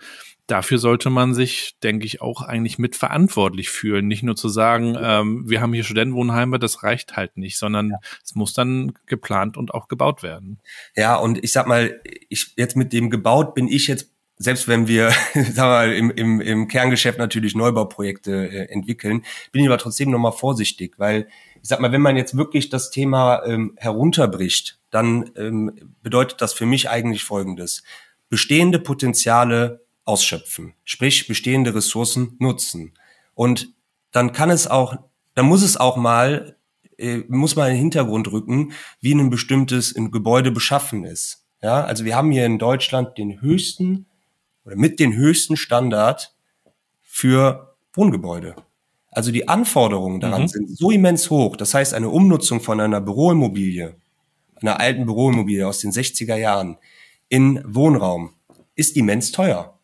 dafür sollte man sich, denke ich, auch eigentlich mitverantwortlich fühlen. Nicht nur zu sagen, ähm, wir haben hier Studentenwohnheime, das reicht halt nicht, sondern ja. es muss dann geplant und auch gebaut werden. Ja, und ich sag mal, ich jetzt mit dem gebaut bin ich jetzt selbst wenn wir, <laughs> sagen wir mal, im, im, im Kerngeschäft natürlich Neubauprojekte äh, entwickeln, bin ich aber trotzdem nochmal vorsichtig, weil ich sag mal, wenn man jetzt wirklich das Thema ähm, herunterbricht, dann ähm, bedeutet das für mich eigentlich Folgendes. Bestehende Potenziale ausschöpfen, sprich bestehende Ressourcen nutzen. Und dann kann es auch, dann muss es auch mal, äh, muss man in den Hintergrund rücken, wie ein bestimmtes ein Gebäude beschaffen ist. Ja, also wir haben hier in Deutschland den höchsten oder mit den höchsten Standard für Wohngebäude. Also die Anforderungen daran mhm. sind so immens hoch. Das heißt, eine Umnutzung von einer Büroimmobilie, einer alten Büroimmobilie aus den 60er Jahren in Wohnraum ist immens teuer.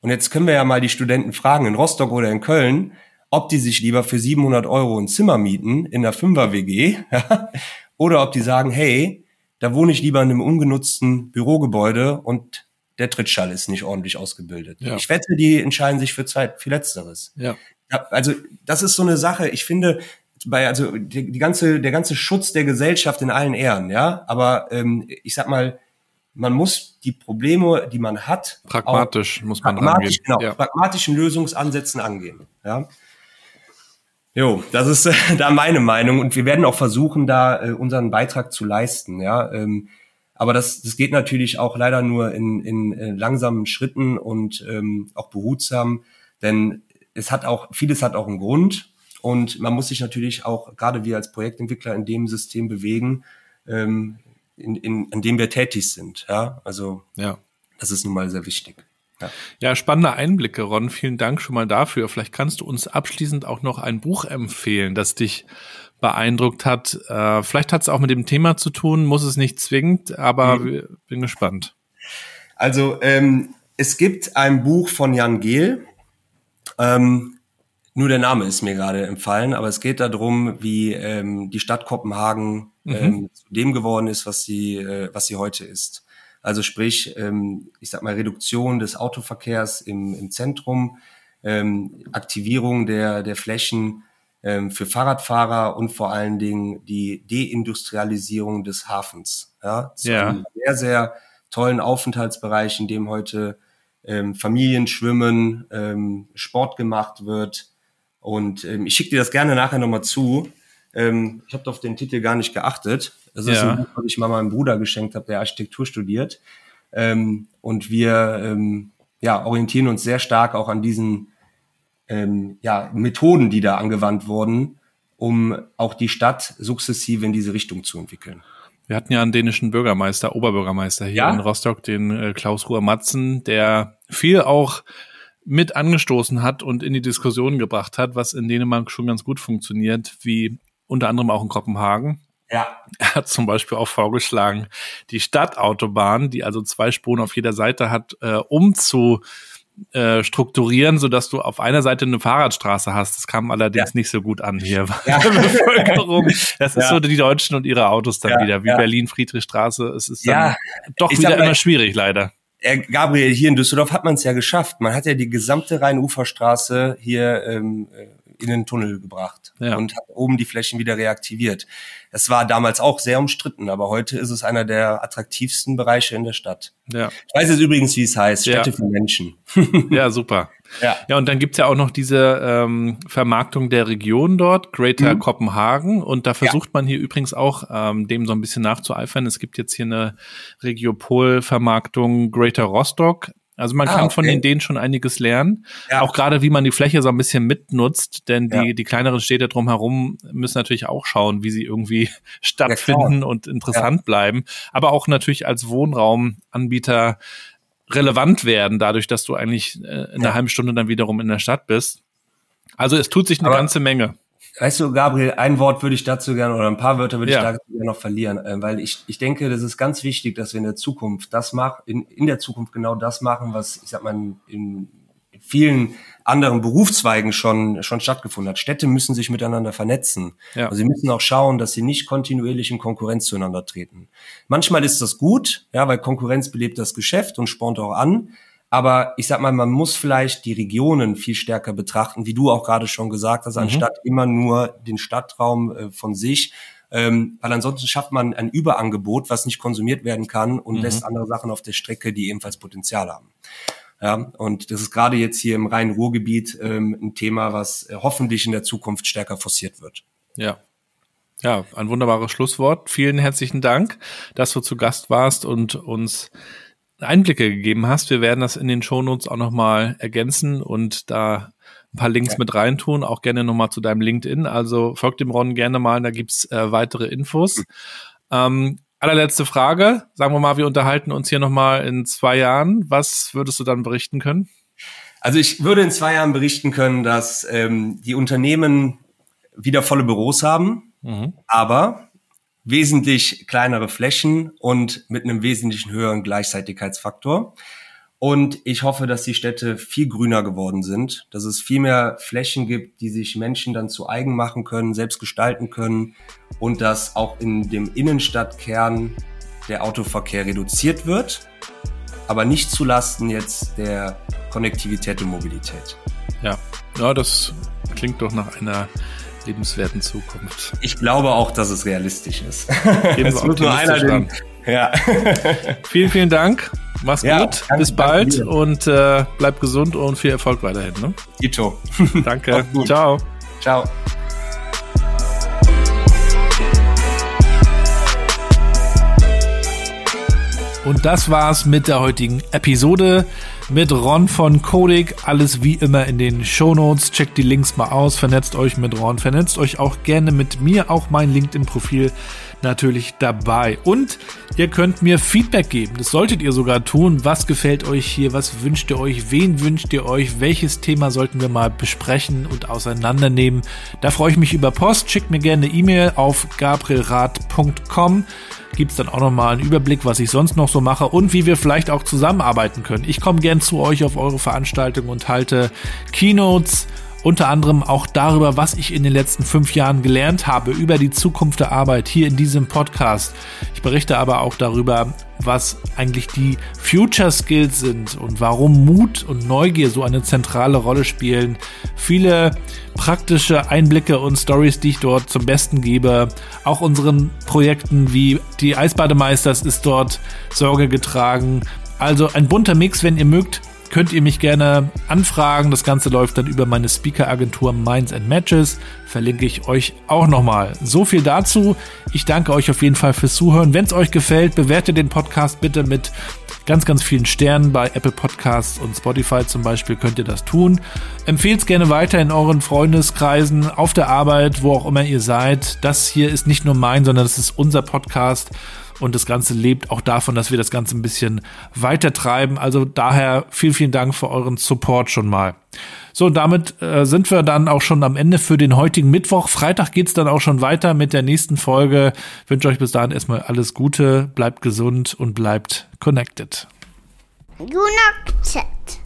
Und jetzt können wir ja mal die Studenten fragen, in Rostock oder in Köln, ob die sich lieber für 700 Euro ein Zimmer mieten in der Fünfer-WG <laughs> oder ob die sagen, hey, da wohne ich lieber in einem ungenutzten Bürogebäude und der Trittschall ist nicht ordentlich ausgebildet. Ja. Ich wette, die entscheiden sich für, zwei, für Letzteres. Ja. Ja, also das ist so eine Sache, ich finde, bei, also die, die ganze, der ganze Schutz der Gesellschaft in allen Ehren, ja, aber ähm, ich sag mal, man muss die Probleme, die man hat, pragmatisch muss man pragmatisch, angehen. Genau, ja. pragmatischen Lösungsansätzen angehen. Ja. Jo, das ist äh, <laughs> da meine Meinung und wir werden auch versuchen, da äh, unseren Beitrag zu leisten. Ja, ähm, aber das, das geht natürlich auch leider nur in, in, in äh, langsamen Schritten und ähm, auch behutsam, denn es hat auch, vieles hat auch einen Grund und man muss sich natürlich auch, gerade wir als Projektentwickler, in dem System bewegen, ähm, in, in, in dem wir tätig sind. Ja, also ja. das ist nun mal sehr wichtig. Ja. ja, spannende Einblicke, Ron. Vielen Dank schon mal dafür. Vielleicht kannst du uns abschließend auch noch ein Buch empfehlen, das dich beeindruckt hat. Äh, vielleicht hat es auch mit dem Thema zu tun, muss es nicht zwingend, aber mhm. bin gespannt. Also ähm, es gibt ein Buch von Jan Gehl, ähm, nur der Name ist mir gerade empfallen, aber es geht darum, wie ähm, die Stadt Kopenhagen mhm. ähm, zu dem geworden ist, was sie, äh, was sie heute ist. Also sprich, ähm, ich sag mal, Reduktion des Autoverkehrs im, im Zentrum, ähm, Aktivierung der, der Flächen ähm, für Fahrradfahrer und vor allen Dingen die Deindustrialisierung des Hafens. Ja, zu ja. einem sehr, sehr tollen Aufenthaltsbereich, in dem heute ähm, Familien schwimmen, ähm, Sport gemacht wird. Und ähm, ich schicke dir das gerne nachher nochmal zu. Ähm, ich habe auf den Titel gar nicht geachtet. Das ist ja. ein Buch, was ich mal meinem Bruder geschenkt habe, der Architektur studiert. Ähm, und wir ähm, ja, orientieren uns sehr stark auch an diesen ähm, ja, Methoden, die da angewandt wurden, um auch die Stadt sukzessive in diese Richtung zu entwickeln. Wir hatten ja einen dänischen Bürgermeister, Oberbürgermeister hier ja? in Rostock, den äh, Klaus Ruhr Matzen, der viel auch mit angestoßen hat und in die Diskussion gebracht hat, was in Dänemark schon ganz gut funktioniert, wie unter anderem auch in Kopenhagen. Ja. <laughs> Er hat zum Beispiel auch vorgeschlagen, die Stadtautobahn, die also zwei Spuren auf jeder Seite hat, äh, umzu äh, strukturieren, so dass du auf einer Seite eine Fahrradstraße hast. Das kam allerdings ja. nicht so gut an hier ja. <laughs> der Bevölkerung. Das ist ja. so die Deutschen und ihre Autos dann wieder, wie Berlin Friedrichstraße. Es ist dann doch wieder immer schwierig, leider. Gabriel, hier in Düsseldorf hat man es ja geschafft. Man hat ja die gesamte Rhein-Ufer-Straße hier ähm, in den Tunnel gebracht ja. und hat oben die Flächen wieder reaktiviert. Es war damals auch sehr umstritten, aber heute ist es einer der attraktivsten Bereiche in der Stadt. Ja. Ich weiß jetzt übrigens, wie es heißt, Städte ja. für Menschen. <laughs> ja, super. Ja. ja, und dann gibt's ja auch noch diese ähm, Vermarktung der Region dort, Greater mhm. Kopenhagen. Und da versucht ja. man hier übrigens auch ähm, dem so ein bisschen nachzueifern. Es gibt jetzt hier eine Regiopol-Vermarktung Greater Rostock. Also man ah, kann okay. von den Ideen schon einiges lernen. Ja. Auch gerade, wie man die Fläche so ein bisschen mitnutzt, denn die, ja. die kleineren Städte drumherum müssen natürlich auch schauen, wie sie irgendwie <laughs> stattfinden ja, und interessant bleiben. Aber auch natürlich als Wohnraumanbieter relevant werden, dadurch, dass du eigentlich äh, in einer halben Stunde dann wiederum in der Stadt bist. Also es tut sich eine Aber ganze Menge. Weißt du, Gabriel, ein Wort würde ich dazu gerne oder ein paar Wörter würde ja. ich dazu gerne noch verlieren, äh, weil ich, ich denke, das ist ganz wichtig, dass wir in der Zukunft das machen, in, in der Zukunft genau das machen, was, ich sag mal, in vielen anderen Berufszweigen schon, schon stattgefunden hat. Städte müssen sich miteinander vernetzen. Ja. Also sie müssen auch schauen, dass sie nicht kontinuierlich in Konkurrenz zueinander treten. Manchmal ist das gut, ja, weil Konkurrenz belebt das Geschäft und spornt auch an. Aber ich sag mal, man muss vielleicht die Regionen viel stärker betrachten, wie du auch gerade schon gesagt hast, mhm. anstatt immer nur den Stadtraum äh, von sich. Ähm, weil ansonsten schafft man ein Überangebot, was nicht konsumiert werden kann und mhm. lässt andere Sachen auf der Strecke, die ebenfalls Potenzial haben. Ja, und das ist gerade jetzt hier im Rhein-Ruhr-Gebiet ähm, ein Thema, was äh, hoffentlich in der Zukunft stärker forciert wird. Ja. Ja, ein wunderbares Schlusswort. Vielen herzlichen Dank, dass du zu Gast warst und uns Einblicke gegeben hast. Wir werden das in den Shownotes auch nochmal ergänzen und da ein paar Links ja. mit reintun, auch gerne nochmal zu deinem LinkedIn. Also folgt dem Ron gerne mal, da gibt's äh, weitere Infos. Mhm. Ähm, allerletzte Frage. Sagen wir mal, wir unterhalten uns hier nochmal in zwei Jahren. Was würdest du dann berichten können? Also ich würde in zwei Jahren berichten können, dass ähm, die Unternehmen wieder volle Büros haben, mhm. aber wesentlich kleinere Flächen und mit einem wesentlichen höheren Gleichzeitigkeitsfaktor. Und ich hoffe, dass die Städte viel grüner geworden sind, dass es viel mehr Flächen gibt, die sich Menschen dann zu eigen machen können, selbst gestalten können und dass auch in dem Innenstadtkern der Autoverkehr reduziert wird, aber nicht zulasten jetzt der Konnektivität und Mobilität. Ja, ja das klingt doch nach einer lebenswerten Zukunft. Ich glaube auch, dass es realistisch ist. <laughs> es wird nur einer den, ja. <laughs> vielen, vielen Dank. Mach's ja, gut. Danke, Bis bald danke und äh, bleib gesund und viel Erfolg weiterhin. Ne? Ito. <laughs> Danke. Ciao. Ciao. Und das war's mit der heutigen Episode mit Ron von Kodik. Alles wie immer in den Show Notes. Checkt die Links mal aus, vernetzt euch mit Ron, vernetzt euch auch gerne mit mir. Auch mein LinkedIn-Profil natürlich dabei. Und ihr könnt mir Feedback geben. Das solltet ihr sogar tun. Was gefällt euch hier? Was wünscht ihr euch? Wen wünscht ihr euch? Welches Thema sollten wir mal besprechen und auseinandernehmen? Da freue ich mich über Post. Schickt mir gerne E-Mail auf gabrielrad.com gibt es dann auch nochmal einen Überblick, was ich sonst noch so mache und wie wir vielleicht auch zusammenarbeiten können. Ich komme gern zu euch auf eure Veranstaltung und halte Keynotes, unter anderem auch darüber, was ich in den letzten fünf Jahren gelernt habe über die Zukunft der Arbeit hier in diesem Podcast. Ich berichte aber auch darüber, was eigentlich die Future Skills sind und warum Mut und Neugier so eine zentrale Rolle spielen. Viele praktische Einblicke und Stories, die ich dort zum Besten gebe. Auch unseren Projekten wie die Eisbademeisters ist dort Sorge getragen. Also ein bunter Mix, wenn ihr mögt, könnt ihr mich gerne anfragen. Das Ganze läuft dann über meine Speaker-Agentur Minds and Matches. Verlinke ich euch auch nochmal. So viel dazu. Ich danke euch auf jeden Fall fürs Zuhören. Wenn es euch gefällt, bewertet den Podcast bitte mit ganz, ganz vielen Sternen. Bei Apple Podcasts und Spotify zum Beispiel könnt ihr das tun. Empfehlt es gerne weiter in euren Freundeskreisen, auf der Arbeit, wo auch immer ihr seid. Das hier ist nicht nur mein, sondern das ist unser Podcast. Und das Ganze lebt auch davon, dass wir das Ganze ein bisschen weiter treiben. Also daher vielen, vielen Dank für euren Support schon mal. So, damit äh, sind wir dann auch schon am Ende für den heutigen Mittwoch. Freitag geht's dann auch schon weiter mit der nächsten Folge. Ich wünsche euch bis dahin erstmal alles Gute, bleibt gesund und bleibt connected. Chat.